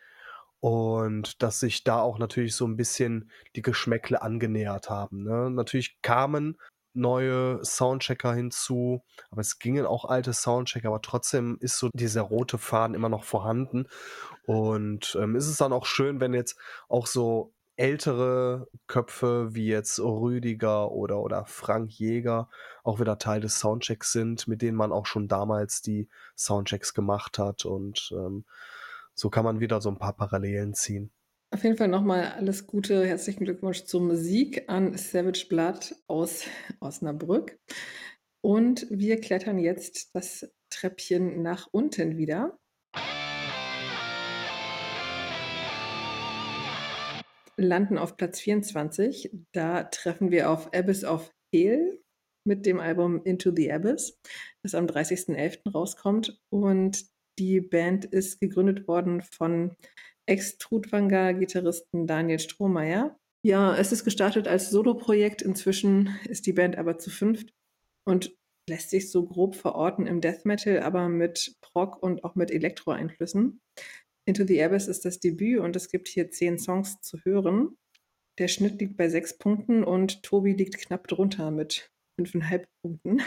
und dass sich da auch natürlich so ein bisschen die Geschmäckle angenähert haben. Ne? Natürlich kamen neue Soundchecker hinzu, aber es gingen auch alte Soundchecker, aber trotzdem ist so dieser rote Faden immer noch vorhanden. Und ähm, ist es dann auch schön, wenn jetzt auch so ältere Köpfe wie jetzt Rüdiger oder, oder Frank Jäger auch wieder Teil des Soundchecks sind, mit denen man auch schon damals die Soundchecks gemacht hat. Und ähm, so kann man wieder so ein paar Parallelen ziehen. Auf jeden Fall nochmal alles Gute, herzlichen Glückwunsch zum Sieg an Savage Blood aus Osnabrück. Und wir klettern jetzt das Treppchen nach unten wieder. Landen auf Platz 24. Da treffen wir auf Abyss of Hell mit dem Album Into the Abyss, das am 30.11. rauskommt. Und die Band ist gegründet worden von Ex-Trudwanger-Gitarristen Daniel Strohmeier. Ja, es ist gestartet als Soloprojekt. Inzwischen ist die Band aber zu fünft und lässt sich so grob verorten im Death Metal, aber mit Prog und auch mit Elektro-Einflüssen. Into the Abyss ist das Debüt und es gibt hier zehn Songs zu hören. Der Schnitt liegt bei sechs Punkten und Tobi liegt knapp drunter mit fünfeinhalb Punkten.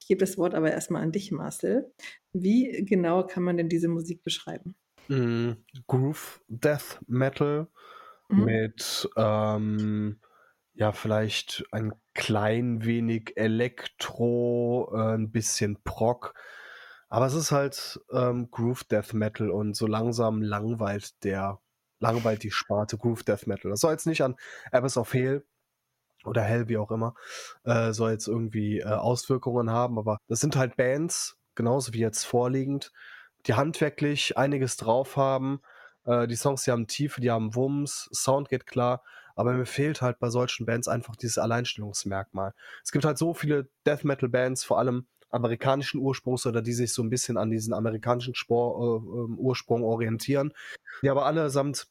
Ich gebe das Wort aber erstmal an dich, Marcel. Wie genau kann man denn diese Musik beschreiben? Mm, Groove Death Metal mhm. mit ähm, ja vielleicht ein klein wenig Elektro, äh, ein bisschen Prog. Aber es ist halt ähm, Groove Death Metal und so langsam langweilt der langweilt die Sparte Groove Death Metal. Das soll jetzt nicht an Abyss of Hell oder Hell, wie auch immer, äh, soll jetzt irgendwie äh, Auswirkungen haben, aber das sind halt Bands, genauso wie jetzt vorliegend, die handwerklich einiges drauf haben. Äh, die Songs, die haben Tiefe, die haben Wumms, Sound geht klar, aber mir fehlt halt bei solchen Bands einfach dieses Alleinstellungsmerkmal. Es gibt halt so viele Death Metal Bands, vor allem amerikanischen Ursprungs oder die sich so ein bisschen an diesen amerikanischen Spor, äh, ähm, Ursprung orientieren, die aber allesamt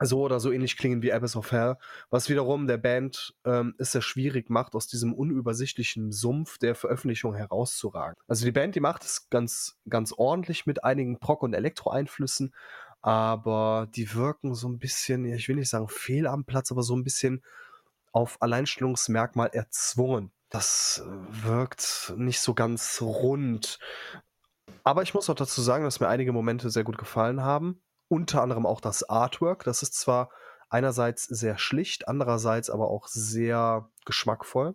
so oder so ähnlich klingen wie Abyss of Hell, was wiederum der Band ähm, es sehr schwierig macht, aus diesem unübersichtlichen Sumpf der Veröffentlichung herauszuragen. Also die Band, die macht es ganz, ganz ordentlich mit einigen Proc- und Elektro-Einflüssen, aber die wirken so ein bisschen, ich will nicht sagen fehl am Platz, aber so ein bisschen auf Alleinstellungsmerkmal erzwungen. Das äh, wirkt nicht so ganz rund. Aber ich muss auch dazu sagen, dass mir einige Momente sehr gut gefallen haben unter anderem auch das Artwork. Das ist zwar einerseits sehr schlicht, andererseits aber auch sehr geschmackvoll.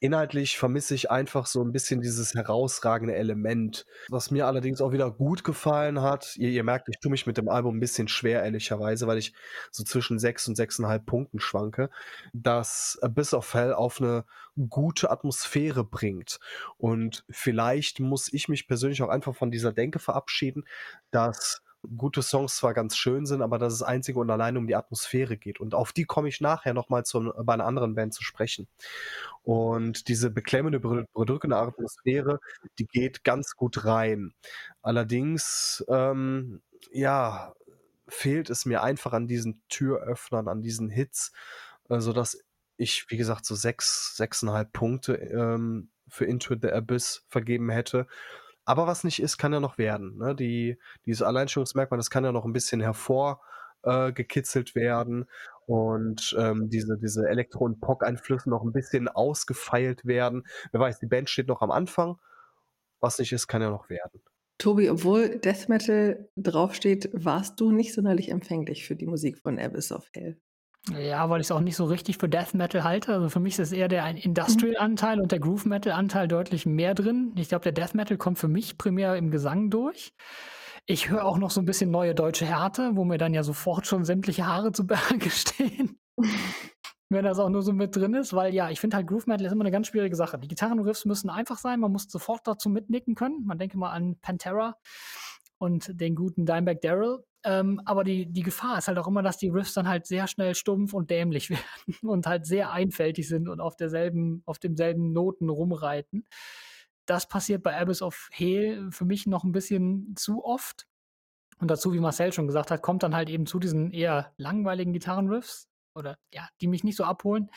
Inhaltlich vermisse ich einfach so ein bisschen dieses herausragende Element. Was mir allerdings auch wieder gut gefallen hat, ihr, ihr merkt, ich tue mich mit dem Album ein bisschen schwer, ehrlicherweise, weil ich so zwischen 6 und 6,5 Punkten schwanke, dass Abyss of Hell auf eine gute Atmosphäre bringt. Und vielleicht muss ich mich persönlich auch einfach von dieser Denke verabschieden, dass gute Songs zwar ganz schön sind, aber dass es einzig und allein um die Atmosphäre geht. Und auf die komme ich nachher nochmal bei einer anderen Band zu sprechen. Und diese beklemmende, bedrückende Atmosphäre, die geht ganz gut rein. Allerdings, ähm, ja, fehlt es mir einfach an diesen Türöffnern, an diesen Hits, äh, sodass ich, wie gesagt, so sechs, sechseinhalb Punkte ähm, für Into the Abyss vergeben hätte. Aber was nicht ist, kann ja noch werden. Ne? Die, dieses Alleinstellungsmerkmal, das kann ja noch ein bisschen hervorgekitzelt äh, werden und ähm, diese, diese Elektro- und Pop-Einflüsse noch ein bisschen ausgefeilt werden. Wer weiß, die Band steht noch am Anfang. Was nicht ist, kann ja noch werden. Tobi, obwohl Death Metal draufsteht, warst du nicht sonderlich empfänglich für die Musik von Abyss of Hell. Ja, weil ich es auch nicht so richtig für Death Metal halte. Also für mich ist eher der Industrial-Anteil und der Groove Metal-Anteil deutlich mehr drin. Ich glaube, der Death Metal kommt für mich primär im Gesang durch. Ich höre auch noch so ein bisschen neue deutsche Härte, wo mir dann ja sofort schon sämtliche Haare zu Berge stehen. Wenn das auch nur so mit drin ist, weil ja, ich finde halt Groove Metal ist immer eine ganz schwierige Sache. Die Gitarrenriffs müssen einfach sein, man muss sofort dazu mitnicken können. Man denke mal an Pantera und den guten Dimebag Daryl. Ähm, aber die, die Gefahr ist halt auch immer, dass die Riffs dann halt sehr schnell stumpf und dämlich werden und halt sehr einfältig sind und auf derselben, auf demselben Noten rumreiten. Das passiert bei Abyss of Hell für mich noch ein bisschen zu oft. Und dazu, wie Marcel schon gesagt hat, kommt dann halt eben zu diesen eher langweiligen Gitarrenriffs oder ja, die mich nicht so abholen,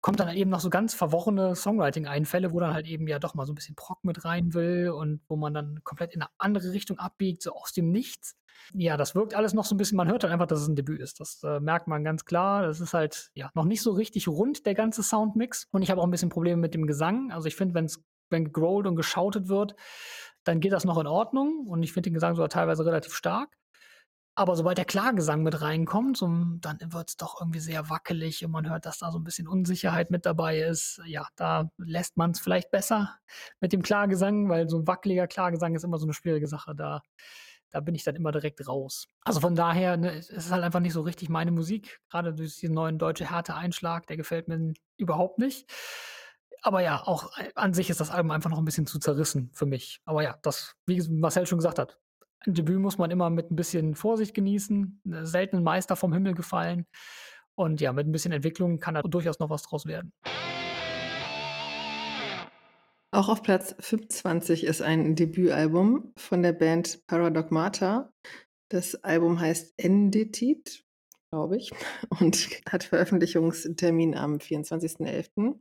kommt dann halt eben noch so ganz verworrene Songwriting-Einfälle, wo dann halt eben ja doch mal so ein bisschen Proc mit rein will und wo man dann komplett in eine andere Richtung abbiegt, so aus dem Nichts ja, das wirkt alles noch so ein bisschen, man hört halt einfach, dass es ein Debüt ist. Das äh, merkt man ganz klar. Das ist halt ja noch nicht so richtig rund, der ganze Soundmix. Und ich habe auch ein bisschen Probleme mit dem Gesang. Also ich finde, wenn's, wenn gegrollt und geschautet wird, dann geht das noch in Ordnung. Und ich finde den Gesang sogar teilweise relativ stark. Aber sobald der Klagesang mit reinkommt, so, dann wird es doch irgendwie sehr wackelig und man hört, dass da so ein bisschen Unsicherheit mit dabei ist. Ja, da lässt man es vielleicht besser mit dem Klagesang, weil so ein wackeliger Klagesang ist immer so eine schwierige Sache. Da da bin ich dann immer direkt raus. Also von daher, ne, es ist halt einfach nicht so richtig meine Musik. Gerade durch diesen neuen deutsche Härte-Einschlag, der gefällt mir überhaupt nicht. Aber ja, auch äh, an sich ist das Album einfach noch ein bisschen zu zerrissen für mich. Aber ja, das, wie Marcel schon gesagt hat, ein Debüt muss man immer mit ein bisschen Vorsicht genießen, selten ein Meister vom Himmel gefallen. Und ja, mit ein bisschen Entwicklung kann da durchaus noch was draus werden. Auch auf Platz 25 ist ein Debütalbum von der Band Paradogmata. Das Album heißt Endetit, glaube ich, und hat Veröffentlichungstermin am 24.11.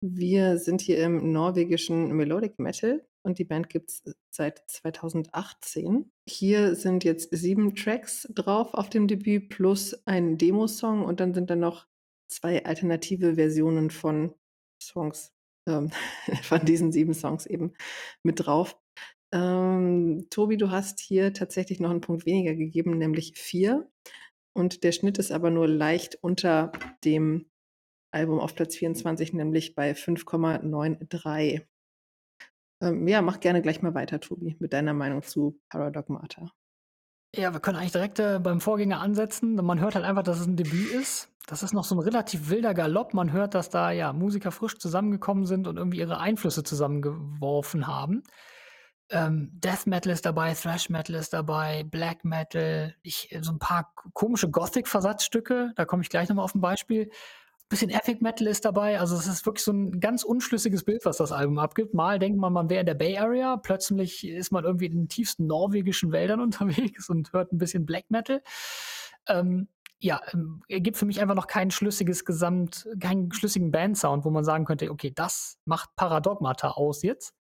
Wir sind hier im norwegischen Melodic Metal und die Band gibt es seit 2018. Hier sind jetzt sieben Tracks drauf auf dem Debüt plus ein Demosong und dann sind da noch zwei alternative Versionen von Songs ähm, von diesen sieben Songs eben mit drauf. Ähm, Tobi, du hast hier tatsächlich noch einen Punkt weniger gegeben, nämlich vier. Und der Schnitt ist aber nur leicht unter dem Album auf Platz 24, nämlich bei 5,93. Ähm, ja, mach gerne gleich mal weiter, Tobi, mit deiner Meinung zu Paradogmata. Ja, wir können eigentlich direkt äh, beim Vorgänger ansetzen. Man hört halt einfach, dass es ein Debüt ist. Das ist noch so ein relativ wilder Galopp. Man hört, dass da ja Musiker frisch zusammengekommen sind und irgendwie ihre Einflüsse zusammengeworfen haben. Ähm, Death Metal ist dabei, Thrash Metal ist dabei, Black Metal, ich, so ein paar komische Gothic-Versatzstücke, da komme ich gleich nochmal auf ein Beispiel bisschen Epic Metal ist dabei. Also es ist wirklich so ein ganz unschlüssiges Bild, was das Album abgibt. Mal denkt man, man wäre in der Bay Area, plötzlich ist man irgendwie in den tiefsten norwegischen Wäldern unterwegs und hört ein bisschen Black Metal. Ähm, ja, ähm, ergibt für mich einfach noch kein schlüssiges Gesamt keinen schlüssigen Bandsound, wo man sagen könnte: „Okay, das macht Paradoxmata aus jetzt.“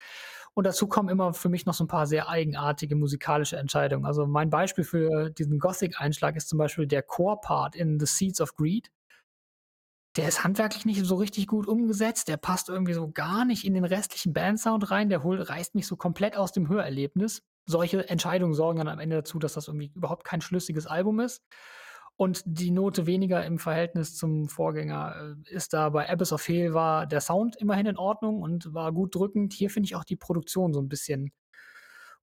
Und dazu kommen immer für mich noch so ein paar sehr eigenartige musikalische Entscheidungen. Also, mein Beispiel für diesen Gothic-Einschlag ist zum Beispiel der Chor-Part in „The Seeds of Greed“. Der ist handwerklich nicht so richtig gut umgesetzt. Der passt irgendwie so gar nicht in den restlichen Bandsound rein. Der hol reißt mich so komplett aus dem Hörerlebnis. Solche Entscheidungen sorgen dann am Ende dazu, dass das irgendwie überhaupt kein schlüssiges Album ist. Und die Note weniger im Verhältnis zum Vorgänger äh, ist da bei Abyss of Hail war der Sound immerhin in Ordnung und war gut drückend. Hier finde ich auch die Produktion so ein bisschen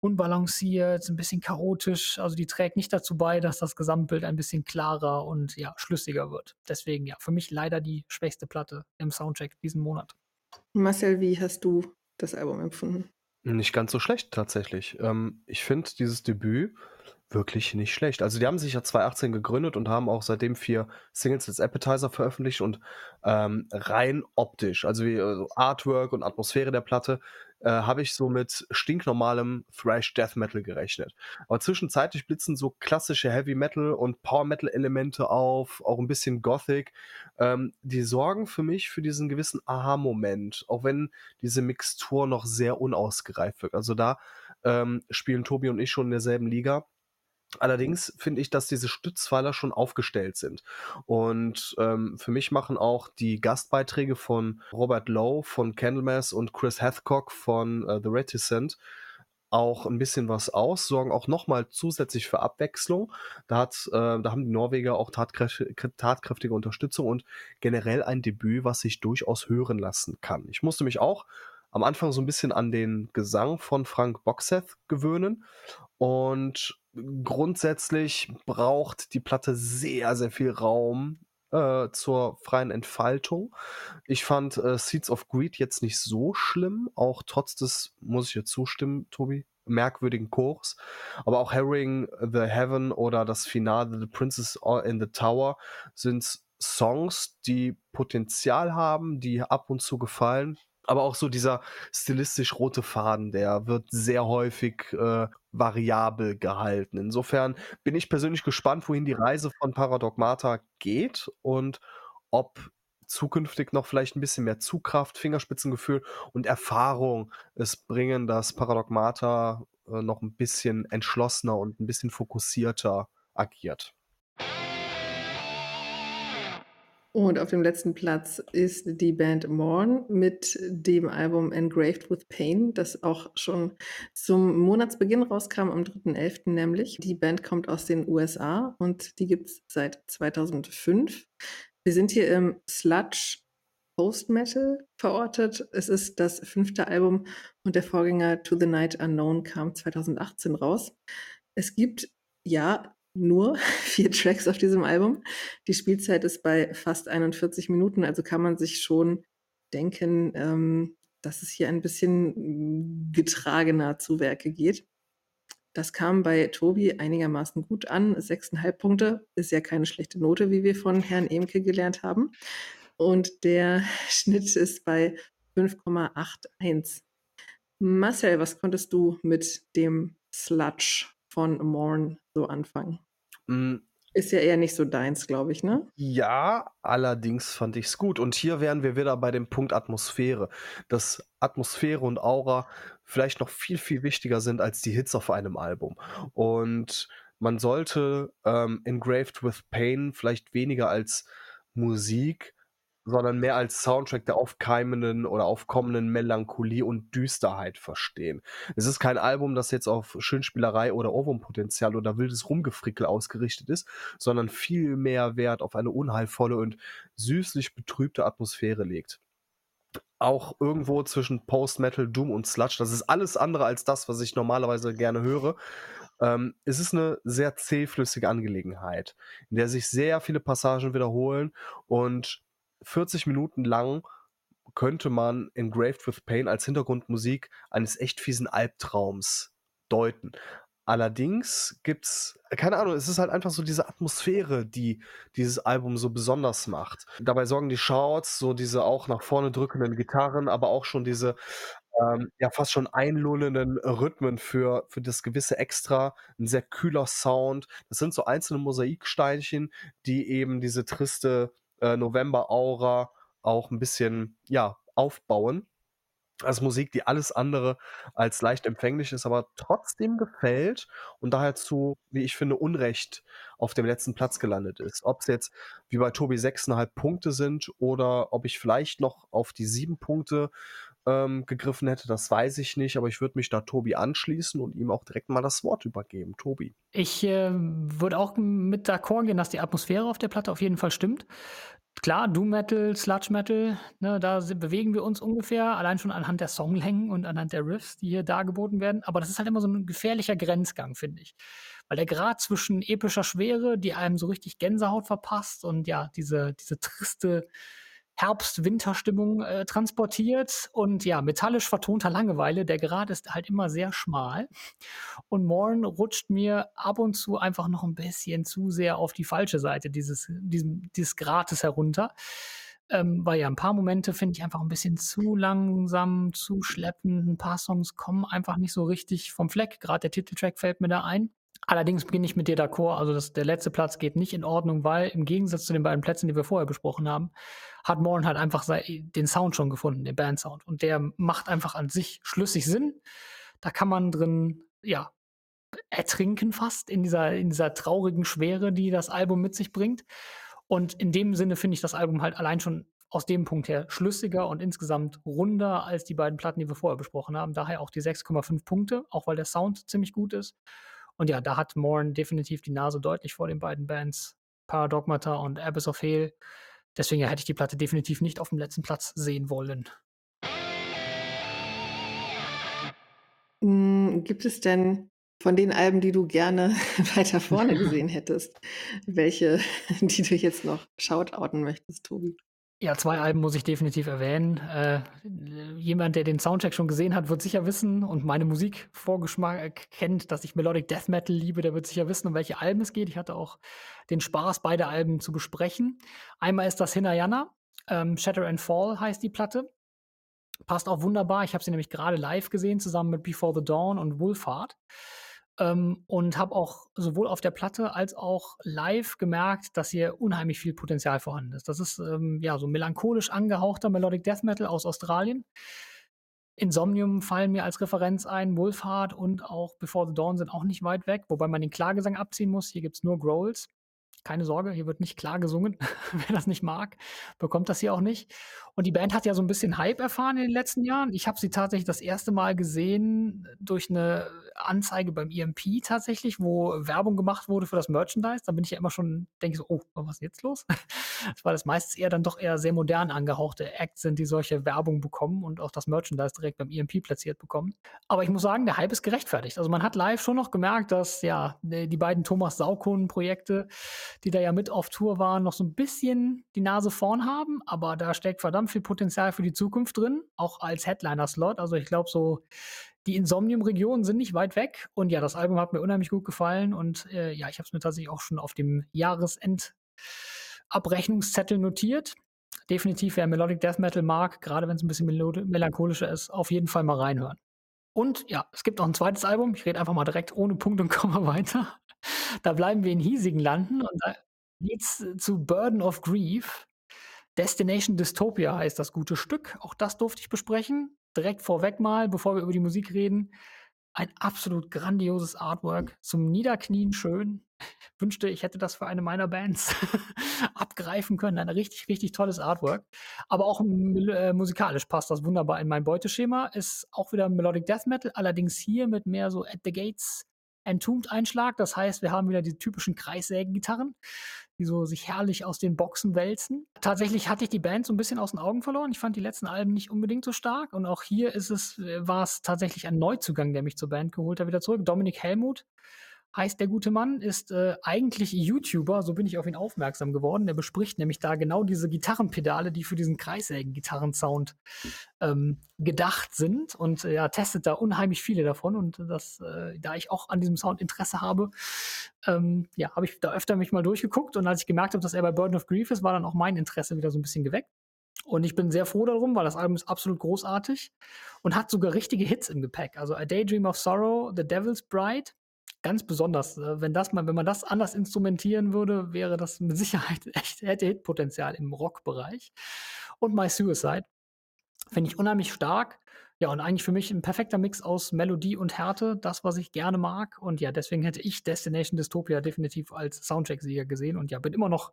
unbalanciert, ein bisschen chaotisch. Also die trägt nicht dazu bei, dass das Gesamtbild ein bisschen klarer und ja, schlüssiger wird. Deswegen ja, für mich leider die schwächste Platte im Soundcheck diesen Monat. Marcel, wie hast du das Album empfunden? Nicht ganz so schlecht tatsächlich. Ähm, ich finde dieses Debüt wirklich nicht schlecht. Also die haben sich ja 2018 gegründet und haben auch seitdem vier Singles als Appetizer veröffentlicht und ähm, rein optisch, also wie also Artwork und Atmosphäre der Platte, äh, habe ich so mit stinknormalem Thrash Death Metal gerechnet. Aber zwischenzeitlich blitzen so klassische Heavy Metal und Power Metal Elemente auf, auch ein bisschen Gothic. Ähm, die sorgen für mich für diesen gewissen Aha-Moment, auch wenn diese Mixtur noch sehr unausgereift wirkt. Also da ähm, spielen Tobi und ich schon in derselben Liga. Allerdings finde ich, dass diese Stützpfeiler schon aufgestellt sind. Und ähm, für mich machen auch die Gastbeiträge von Robert Lowe von Candlemass und Chris Hathcock von äh, The Reticent auch ein bisschen was aus, sorgen auch nochmal zusätzlich für Abwechslung. Da, hat, äh, da haben die Norweger auch tatkräftige, tatkräftige Unterstützung und generell ein Debüt, was sich durchaus hören lassen kann. Ich musste mich auch am Anfang so ein bisschen an den Gesang von Frank Boxeth gewöhnen und grundsätzlich braucht die Platte sehr, sehr viel Raum äh, zur freien Entfaltung. Ich fand äh, Seeds of Greed jetzt nicht so schlimm, auch trotz des, muss ich jetzt zustimmen, Tobi, merkwürdigen Chors. Aber auch Herring the Heaven oder das Finale The Princess in the Tower sind Songs, die Potenzial haben, die ab und zu gefallen. Aber auch so dieser stilistisch rote Faden, der wird sehr häufig äh, variabel gehalten. Insofern bin ich persönlich gespannt, wohin die Reise von Paradogmata geht und ob zukünftig noch vielleicht ein bisschen mehr Zugkraft, Fingerspitzengefühl und Erfahrung es bringen, dass Paradogmata äh, noch ein bisschen entschlossener und ein bisschen fokussierter agiert. Und auf dem letzten Platz ist die Band Morn mit dem Album Engraved with Pain, das auch schon zum Monatsbeginn rauskam, am 3.11. nämlich. Die Band kommt aus den USA und die gibt es seit 2005. Wir sind hier im Sludge Post-Metal verortet. Es ist das fünfte Album und der Vorgänger To the Night Unknown kam 2018 raus. Es gibt ja nur vier Tracks auf diesem Album. Die Spielzeit ist bei fast 41 Minuten, also kann man sich schon denken, ähm, dass es hier ein bisschen getragener zu Werke geht. Das kam bei Tobi einigermaßen gut an. 6,5 Punkte ist ja keine schlechte Note, wie wir von Herrn Emke gelernt haben. Und der Schnitt ist bei 5,81. Marcel, was konntest du mit dem Sludge von Morn so anfangen? Mm. Ist ja eher nicht so deins, glaube ich, ne? Ja, allerdings fand ich es gut. Und hier wären wir wieder bei dem Punkt Atmosphäre. Dass Atmosphäre und Aura vielleicht noch viel, viel wichtiger sind als die Hits auf einem Album. Und man sollte ähm, Engraved with Pain vielleicht weniger als Musik sondern mehr als Soundtrack der aufkeimenden oder aufkommenden Melancholie und Düsterheit verstehen. Es ist kein Album, das jetzt auf Schönspielerei oder Ohrwurmpotenzial oder wildes Rumgefrickel ausgerichtet ist, sondern viel mehr Wert auf eine unheilvolle und süßlich betrübte Atmosphäre legt. Auch irgendwo zwischen Post-Metal, Doom und Sludge, das ist alles andere als das, was ich normalerweise gerne höre. Ähm, es ist eine sehr zähflüssige Angelegenheit, in der sich sehr viele Passagen wiederholen und 40 Minuten lang könnte man Engraved with Pain als Hintergrundmusik eines echt fiesen Albtraums deuten. Allerdings gibt's, keine Ahnung, es ist halt einfach so diese Atmosphäre, die dieses Album so besonders macht. Dabei sorgen die Shouts, so diese auch nach vorne drückenden Gitarren, aber auch schon diese ähm, ja fast schon einlullenden Rhythmen für für das gewisse Extra, 'n sehr kühler Sound. Das sind so einzelne Mosaiksteinchen, die eben diese triste, äh, November-Aura auch 'n bisschen, ja, aufbauen. Also, Musik, die alles andere als leicht empfänglich ist, aber trotzdem gefällt und daher zu, wie ich finde, Unrecht auf dem letzten Platz gelandet ist. Ob's jetzt wie bei Tobi 6,5 Punkte sind oder ob ich vielleicht noch auf die 7 Punkte, ähm, gegriffen hätte, das weiß ich nicht, aber ich würde mich da Tobi anschließen und ihm auch direkt mal das Wort übergeben. Tobi. Ich, ähm, würde auch mit d'accord gehen, dass die Atmosphäre auf der Platte auf jeden Fall stimmt. Klar, Doom Metal, Sludge Metal, ne, da bewegen wir uns ungefähr, allein schon anhand der Songlängen und anhand der Riffs, die hier dargeboten werden. Aber das ist halt immer so 'n gefährlicher Grenzgang, finde ich. Weil der Grad zwischen epischer Schwere, die einem so richtig Gänsehaut verpasst und ja, diese diese triste Herbst-Winter-Stimmung, äh, transportiert und ja, metallisch vertonter Langeweile, der Grad ist halt immer sehr schmal. Und Morn rutscht mir ab und zu einfach noch 'n bisschen zu sehr auf die falsche Seite dieses diesem dieses Grates herunter. Ähm, weil ja 'n paar Momente finde ich einfach 'n bisschen zu langsam, zu schleppend. 'N paar Songs kommen einfach nicht so richtig vom Fleck. Grad der Titeltrack fällt mir da ein. Allerdings bin ich mit dir d'accord, also das der letzte Platz geht nicht in Ordnung, weil im Gegensatz zu den beiden Plätzen, die wir vorher besprochen haben, hat Morn halt einfach den Sound schon gefunden, den Bandsound. Und der macht einfach an sich schlüssig Sinn. Da kann man drin, ja, ertrinken fast in dieser in dieser traurigen Schwere, die das Album mit sich bringt. Und in dem Sinne finde ich das Album halt allein schon aus dem Punkt her schlüssiger und insgesamt runder als die beiden Platten, die wir vorher besprochen haben. Daher auch die 6,5 Punkte, auch weil der Sound ziemlich gut ist. Und ja, da hat Morn definitiv die Nase deutlich vor den beiden Bands, Paradogmata und Abyss of Hell. Deswegen, ja, hätte ich die Platte definitiv nicht aufm letzten Platz sehen wollen. Hm, gibt es denn von den Alben, die du gerne weiter vorne gesehen hättest, welche, die du jetzt noch shoutouten möchtest, Tobi? Ja, 2 Alben muss ich definitiv erwähnen. Äh, jemand, der den Soundtrack schon gesehen hat, wird sicher wissen und meine Musikvorgeschmack kennt, dass ich Melodic Death Metal liebe, der wird sicher wissen, um welche Alben es geht. Ich hatte auch den Spaß, beide Alben zu besprechen. Einmal ist das Hinayana, ähm, Shatter and Fall heißt die Platte. Passt auch wunderbar. Ich habe sie nämlich grade live gesehen, zusammen mit Before the Dawn und Wolfheart. Ähm, und habe auch sowohl auf der Platte als auch live gemerkt, dass hier unheimlich viel Potenzial vorhanden ist. Das ist, ähm, ja, so melancholisch angehauchter Melodic Death Metal aus Australien. Insomnium fallen mir als Referenz ein, Wolfheart und auch Before the Dawn sind auch nicht weit weg, wobei man den Klargesang abziehen muss. Hier gibt's nur Growls. Keine Sorge, hier wird nicht klar gesungen. Wer das nicht mag, bekommt das hier auch nicht. Und die Band hat ja so 'n bisschen Hype erfahren in den letzten Jahren. Ich habe sie tatsächlich das erste Mal gesehen durch 'ne Anzeige beim EMP tatsächlich, wo Werbung gemacht wurde für das Merchandise. Da bin ich ja immer schon denke ich so: „Oh, was ist jetzt los?“ Weil das meistens eher dann doch eher sehr modern angehauchte Acts sind, die solche Werbung bekommen und auch das Merchandise direkt beim EMP platziert bekommen. Aber ich muss sagen, der Hype ist gerechtfertigt. Also, man hat live schon noch gemerkt, dass, ja, die beiden Thomas Saukon-Projekte, die da ja mit auf Tour waren, noch so 'n bisschen die Nase vorn haben, aber da steckt verdammt viel Potenzial für die Zukunft drin, auch als Headliner-Slot. Also, ich glaube so, die Insomnium-Regionen sind nicht weit weg. Und ja, das Album hat mir unheimlich gut gefallen und, äh, ja, ich habe es mir tatsächlich auch schon auf dem Jahresendabrechnungszettel notiert. Definitiv, wer Melodic Death Metal mag, grade wenn's 'n bisschen melode melancholischer ist, auf jeden Fall mal reinhören. Und ja, es gibt noch 'n zweites Album. Ich rede einfach mal direkt ohne Punkt und Komma weiter. Da bleiben wir in hiesigen Landen und da geht's zu Burden of Grief. Destination Dystopia heißt das gute Stück. Auch das durfte ich besprechen. Direkt vorweg mal, bevor wir über die Musik reden, ein absolut grandioses Artwork, zum Niederknien schön. Wünschte, ich hätte das für eine meiner Bands abgreifen können. Ein richtig, richtig tolles Artwork. Aber auch äh, musikalisch passt das wunderbar in mein Beuteschema. Ist auch wieder Melodic Death Metal, allerdings hier mit mehr so At the Gates Entombed-Einschlag. Das heißt, wir haben wieder die typischen Kreissägengitarren, die so sich herrlich aus den Boxen wälzen. Tatsächlich hatte ich die Band so 'n bisschen aus den Augen verloren. Ich fand die letzten Alben nicht unbedingt so stark und auch hier ist es äh, war's tatsächlich ein Neuzugang, der mich zur Band geholt hat wieder zurück. Dominik Hellmuth heißt der gute Mann, ist, äh, eigentlich YouTuber, so bin ich auf ihn aufmerksam geworden. Der bespricht nämlich da genau diese Gitarrenpedale, die für diesen Kreissägen-Gitarrensound, ähm, gedacht sind und, ja, testet da unheimlich viele davon und das äh, da ich auch an diesem Sound Interesse habe, ähm, ja, habe ich da öfter mich mal durchgeguckt und als ich gemerkt habe, dass er bei Burden of Grief ist, war dann auch mein Interesse wieder so 'n bisschen geweckt. Und ich bin sehr froh darum, weil das Album ist absolut großartig und hat sogar richtige Hits im Gepäck. Also A Daydream of Sorrow, The Devil's Bride, ganz besonders. Äh, wenn, das mal, wenn man das anders instrumentieren würde, wäre das mit Sicherheit echt, hätte Hitpotenzial im Rockbereich. Und My Suicide finde ich unheimlich stark. Ja, und eigentlich für mich ein perfekter Mix aus Melodie und Härte, das, was ich gerne mag. Und ja, deswegen hätte ich Destination Dystopia definitiv als Soundtrack-Sieger gesehen. Und ja, bin immer noch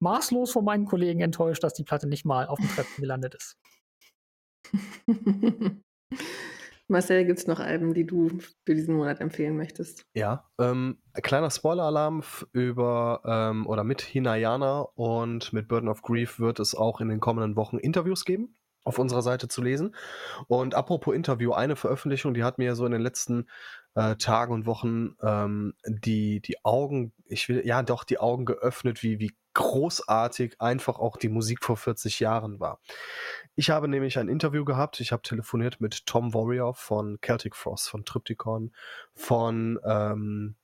maßlos von meinen Kollegen enttäuscht, dass die Platte nicht mal auf dem Treppen gelandet ist. Marcel, gibt es noch Alben, die du für diesen Monat empfehlen möchtest? Ja, ähm, kleiner Spoiler-Alarm über ähm, oder mit Hinayana und mit Burden of Grief wird es auch in den kommenden Wochen Interviews geben auf unserer Seite zu lesen. Und apropos Interview, eine Veröffentlichung, die hat mir so in den letzten äh, Tagen und Wochen ähm, die, die Augen, ich will, ja doch, die Augen geöffnet, wie, wie großartig einfach auch die Musik vor 40 Jahren war. Ich habe nämlich ein Interview gehabt, ich habe telefoniert mit Tom Warrior von Celtic Frost, von Triptychon, von ähm,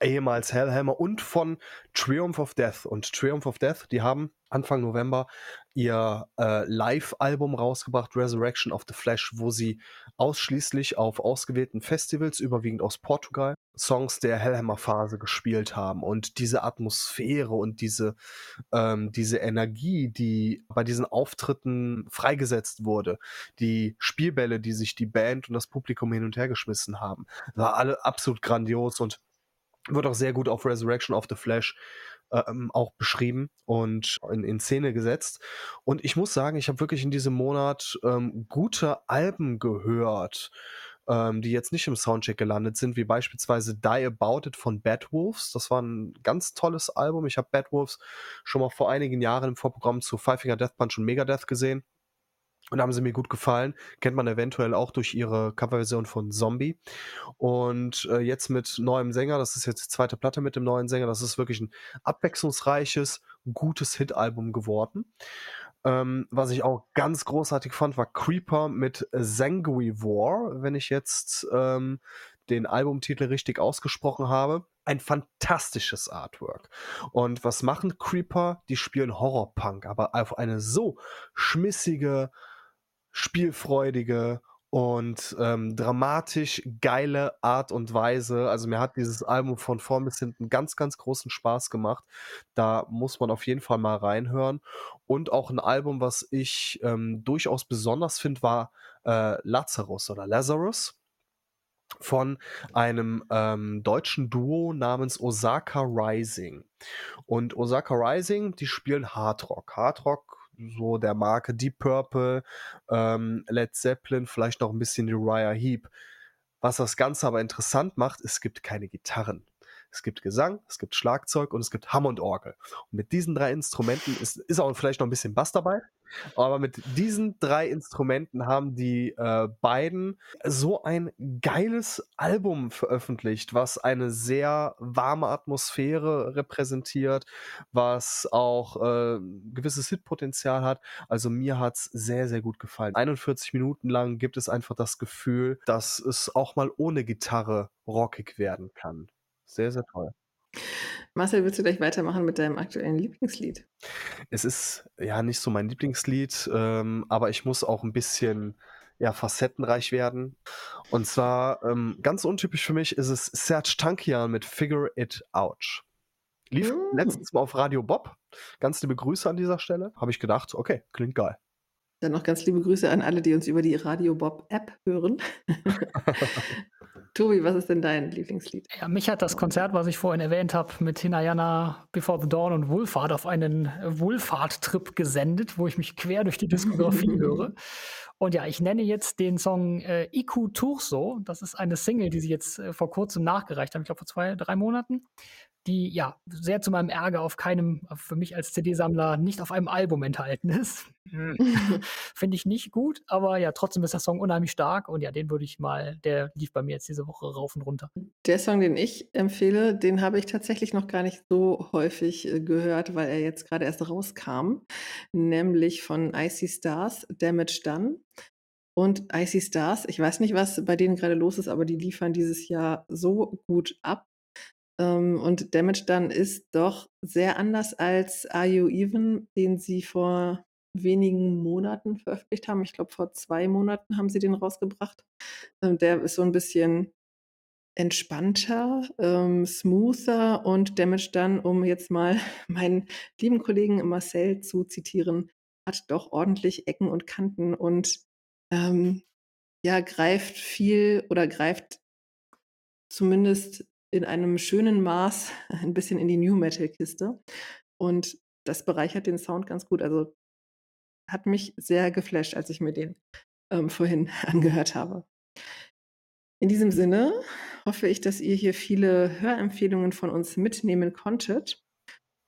ehemals Hellhammer und von Triumph of Death. Und Triumph of Death, die haben Anfang November ihr äh, Live-Album rausgebracht, Resurrection of the Flesh, wo sie ausschließlich auf ausgewählten Festivals, überwiegend aus Portugal, Songs der Hellhammer-Phase gespielt haben. Und diese Atmosphäre und diese, ähm, diese Energie, die bei diesen Auftritten freigesetzt wurde, die Spielbälle, die sich die Band und das Publikum hin und her geschmissen haben, war alle absolut grandios und wird auch sehr gut auf Resurrection of the Flash ähm, auch beschrieben und in, in Szene gesetzt. Und ich muss sagen, ich habe wirklich in diesem Monat ähm, gute Alben gehört, ähm, die jetzt nicht im Soundcheck gelandet sind, wie beispielsweise Die About It von Bad Wolves. Das war ein ganz tolles Album. Ich habe Bad Wolves schon mal vor einigen Jahren im Vorprogramm zu Five Finger Death Punch und Megadeth gesehen. Und haben sie mir gut gefallen. Kennt man eventuell auch durch ihre Coverversion von Zombie. Und äh, jetzt mit neuem Sänger, das ist jetzt die zweite Platte mit dem neuen Sänger, das ist wirklich ein abwechslungsreiches, gutes Hit-Album geworden. Ähm, was ich auch ganz großartig fand, war Creeper mit War, wenn ich jetzt ähm, den Albumtitel richtig ausgesprochen habe. Ein fantastisches Artwork. Und was machen Creeper? Die spielen Horrorpunk, aber auf eine so schmissige, spielfreudige und ähm, dramatisch geile Art und Weise. Also mir hat dieses Album von vorn bis hinten ganz, ganz großen Spaß gemacht. Da muss man auf jeden Fall mal reinhören. Und auch ein Album, was ich ähm, durchaus besonders finde, war äh, Lazarus oder Lazarus von einem ähm, deutschen Duo namens Osaka Rising. Und Osaka Rising, die spielen Hardrock. Hardrock so der Marke Deep Purple, ähm, Led Zeppelin, vielleicht noch ein bisschen Uriah Heep. Was das Ganze aber interessant macht, es gibt keine Gitarren. Es gibt Gesang, es gibt Schlagzeug und es gibt Hammond-Orgel. Und mit diesen drei Instrumenten ist, ist auch vielleicht noch ein bisschen Bass dabei, aber mit diesen drei Instrumenten haben die äh, beiden so ein geiles Album veröffentlicht, was eine sehr warme Atmosphäre repräsentiert, was auch äh, gewisses Hitpotenzial hat. Also mir hat es sehr, sehr gut gefallen. 41 Minuten lang gibt es einfach das Gefühl, dass es auch mal ohne Gitarre rockig werden kann. Sehr, sehr toll. Marcel, willst du gleich weitermachen mit deinem aktuellen Lieblingslied? Es ist ja nicht so mein Lieblingslied, ähm, aber ich muss auch ein bisschen ja, facettenreich werden. Und zwar ähm, ganz untypisch für mich ist es Serge Tankian mit Figure It Out. Lief mm. letztens mal auf Radio Bob. Ganz liebe Grüße an dieser Stelle. Habe ich gedacht, okay, klingt geil. Dann noch ganz liebe Grüße an alle, die uns über die Radio Bob App hören. Tobi, was ist denn dein Lieblingslied? Ja, mich hat das Konzert, was ich vorhin erwähnt habe, mit Hinayana, Before the Dawn und Wohlfahrt auf einen Wohlfahrttrip gesendet, wo ich mich quer durch die Diskografie höre. Und ja, ich nenne jetzt den Song äh, Iku Turso. Das ist eine Single, die sie jetzt äh, vor kurzem nachgereicht haben, ich glaube vor zwei, drei Monaten die ja sehr zu meinem Ärger auf keinem, für mich als CD-Sammler, nicht auf einem Album enthalten ist. Hm. Finde ich nicht gut, aber ja, trotzdem ist der Song unheimlich stark und ja, den würde ich mal, der lief bei mir jetzt diese Woche rauf und runter. Der Song, den ich empfehle, den habe ich tatsächlich noch gar nicht so häufig äh, gehört, weil er jetzt gerade erst rauskam, nämlich von Icy Stars, Damage Done. Und Icy Stars, ich weiß nicht, was bei denen gerade los ist, aber die liefern dieses Jahr so gut ab. Ähm, und Damage Done ist doch sehr anders als Are You Even, den sie vor wenigen Monaten veröffentlicht haben. Ich glaube, vor 2 Monaten haben sie den rausgebracht. Ähm, der ist so ein bisschen entspannter, ähm, smoother und Damage Done, um jetzt mal meinen lieben Kollegen Marcel zu zitieren, hat doch ordentlich Ecken und Kanten und, ähm, ja, greift viel oder greift zumindest in einem schönen Maß ein bisschen in die New-Metal-Kiste. Und das bereichert den Sound ganz gut. Also, hat mich sehr geflasht, als ich mir den, ähm, vorhin angehört habe. In diesem Sinne hoffe ich, dass ihr hier viele Hörempfehlungen von uns mitnehmen konntet.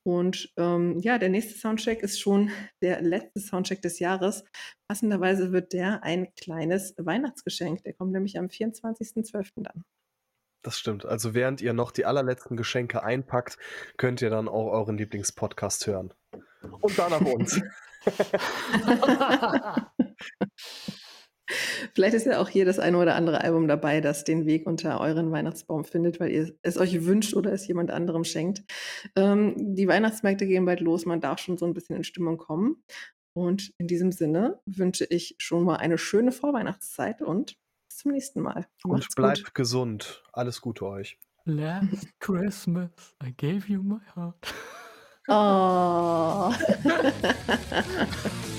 Und, ähm, ja, der nächste Soundcheck ist schon der letzte Soundcheck des Jahres. Passenderweise wird der ein kleines Weihnachtsgeschenk. Der kommt nämlich am 24.12. dann. Das stimmt. Also während ihr noch die allerletzten Geschenke einpackt, könnt ihr dann auch euren Lieblingspodcast hören. Und danach uns. Vielleicht ist ja auch hier das eine oder andere Album dabei, das den Weg unter euren Weihnachtsbaum findet, weil ihr es euch wünscht oder es jemand anderem schenkt. Ähm, die Weihnachtsmärkte gehen bald los, man darf schon so ein bisschen in Stimmung kommen. Und in diesem Sinne wünsche ich schon mal eine schöne Vorweihnachtszeit und zum nächsten Mal. Und bleibt gut. gesund. Alles Gute euch. Last Christmas, I gave you my heart. Oh.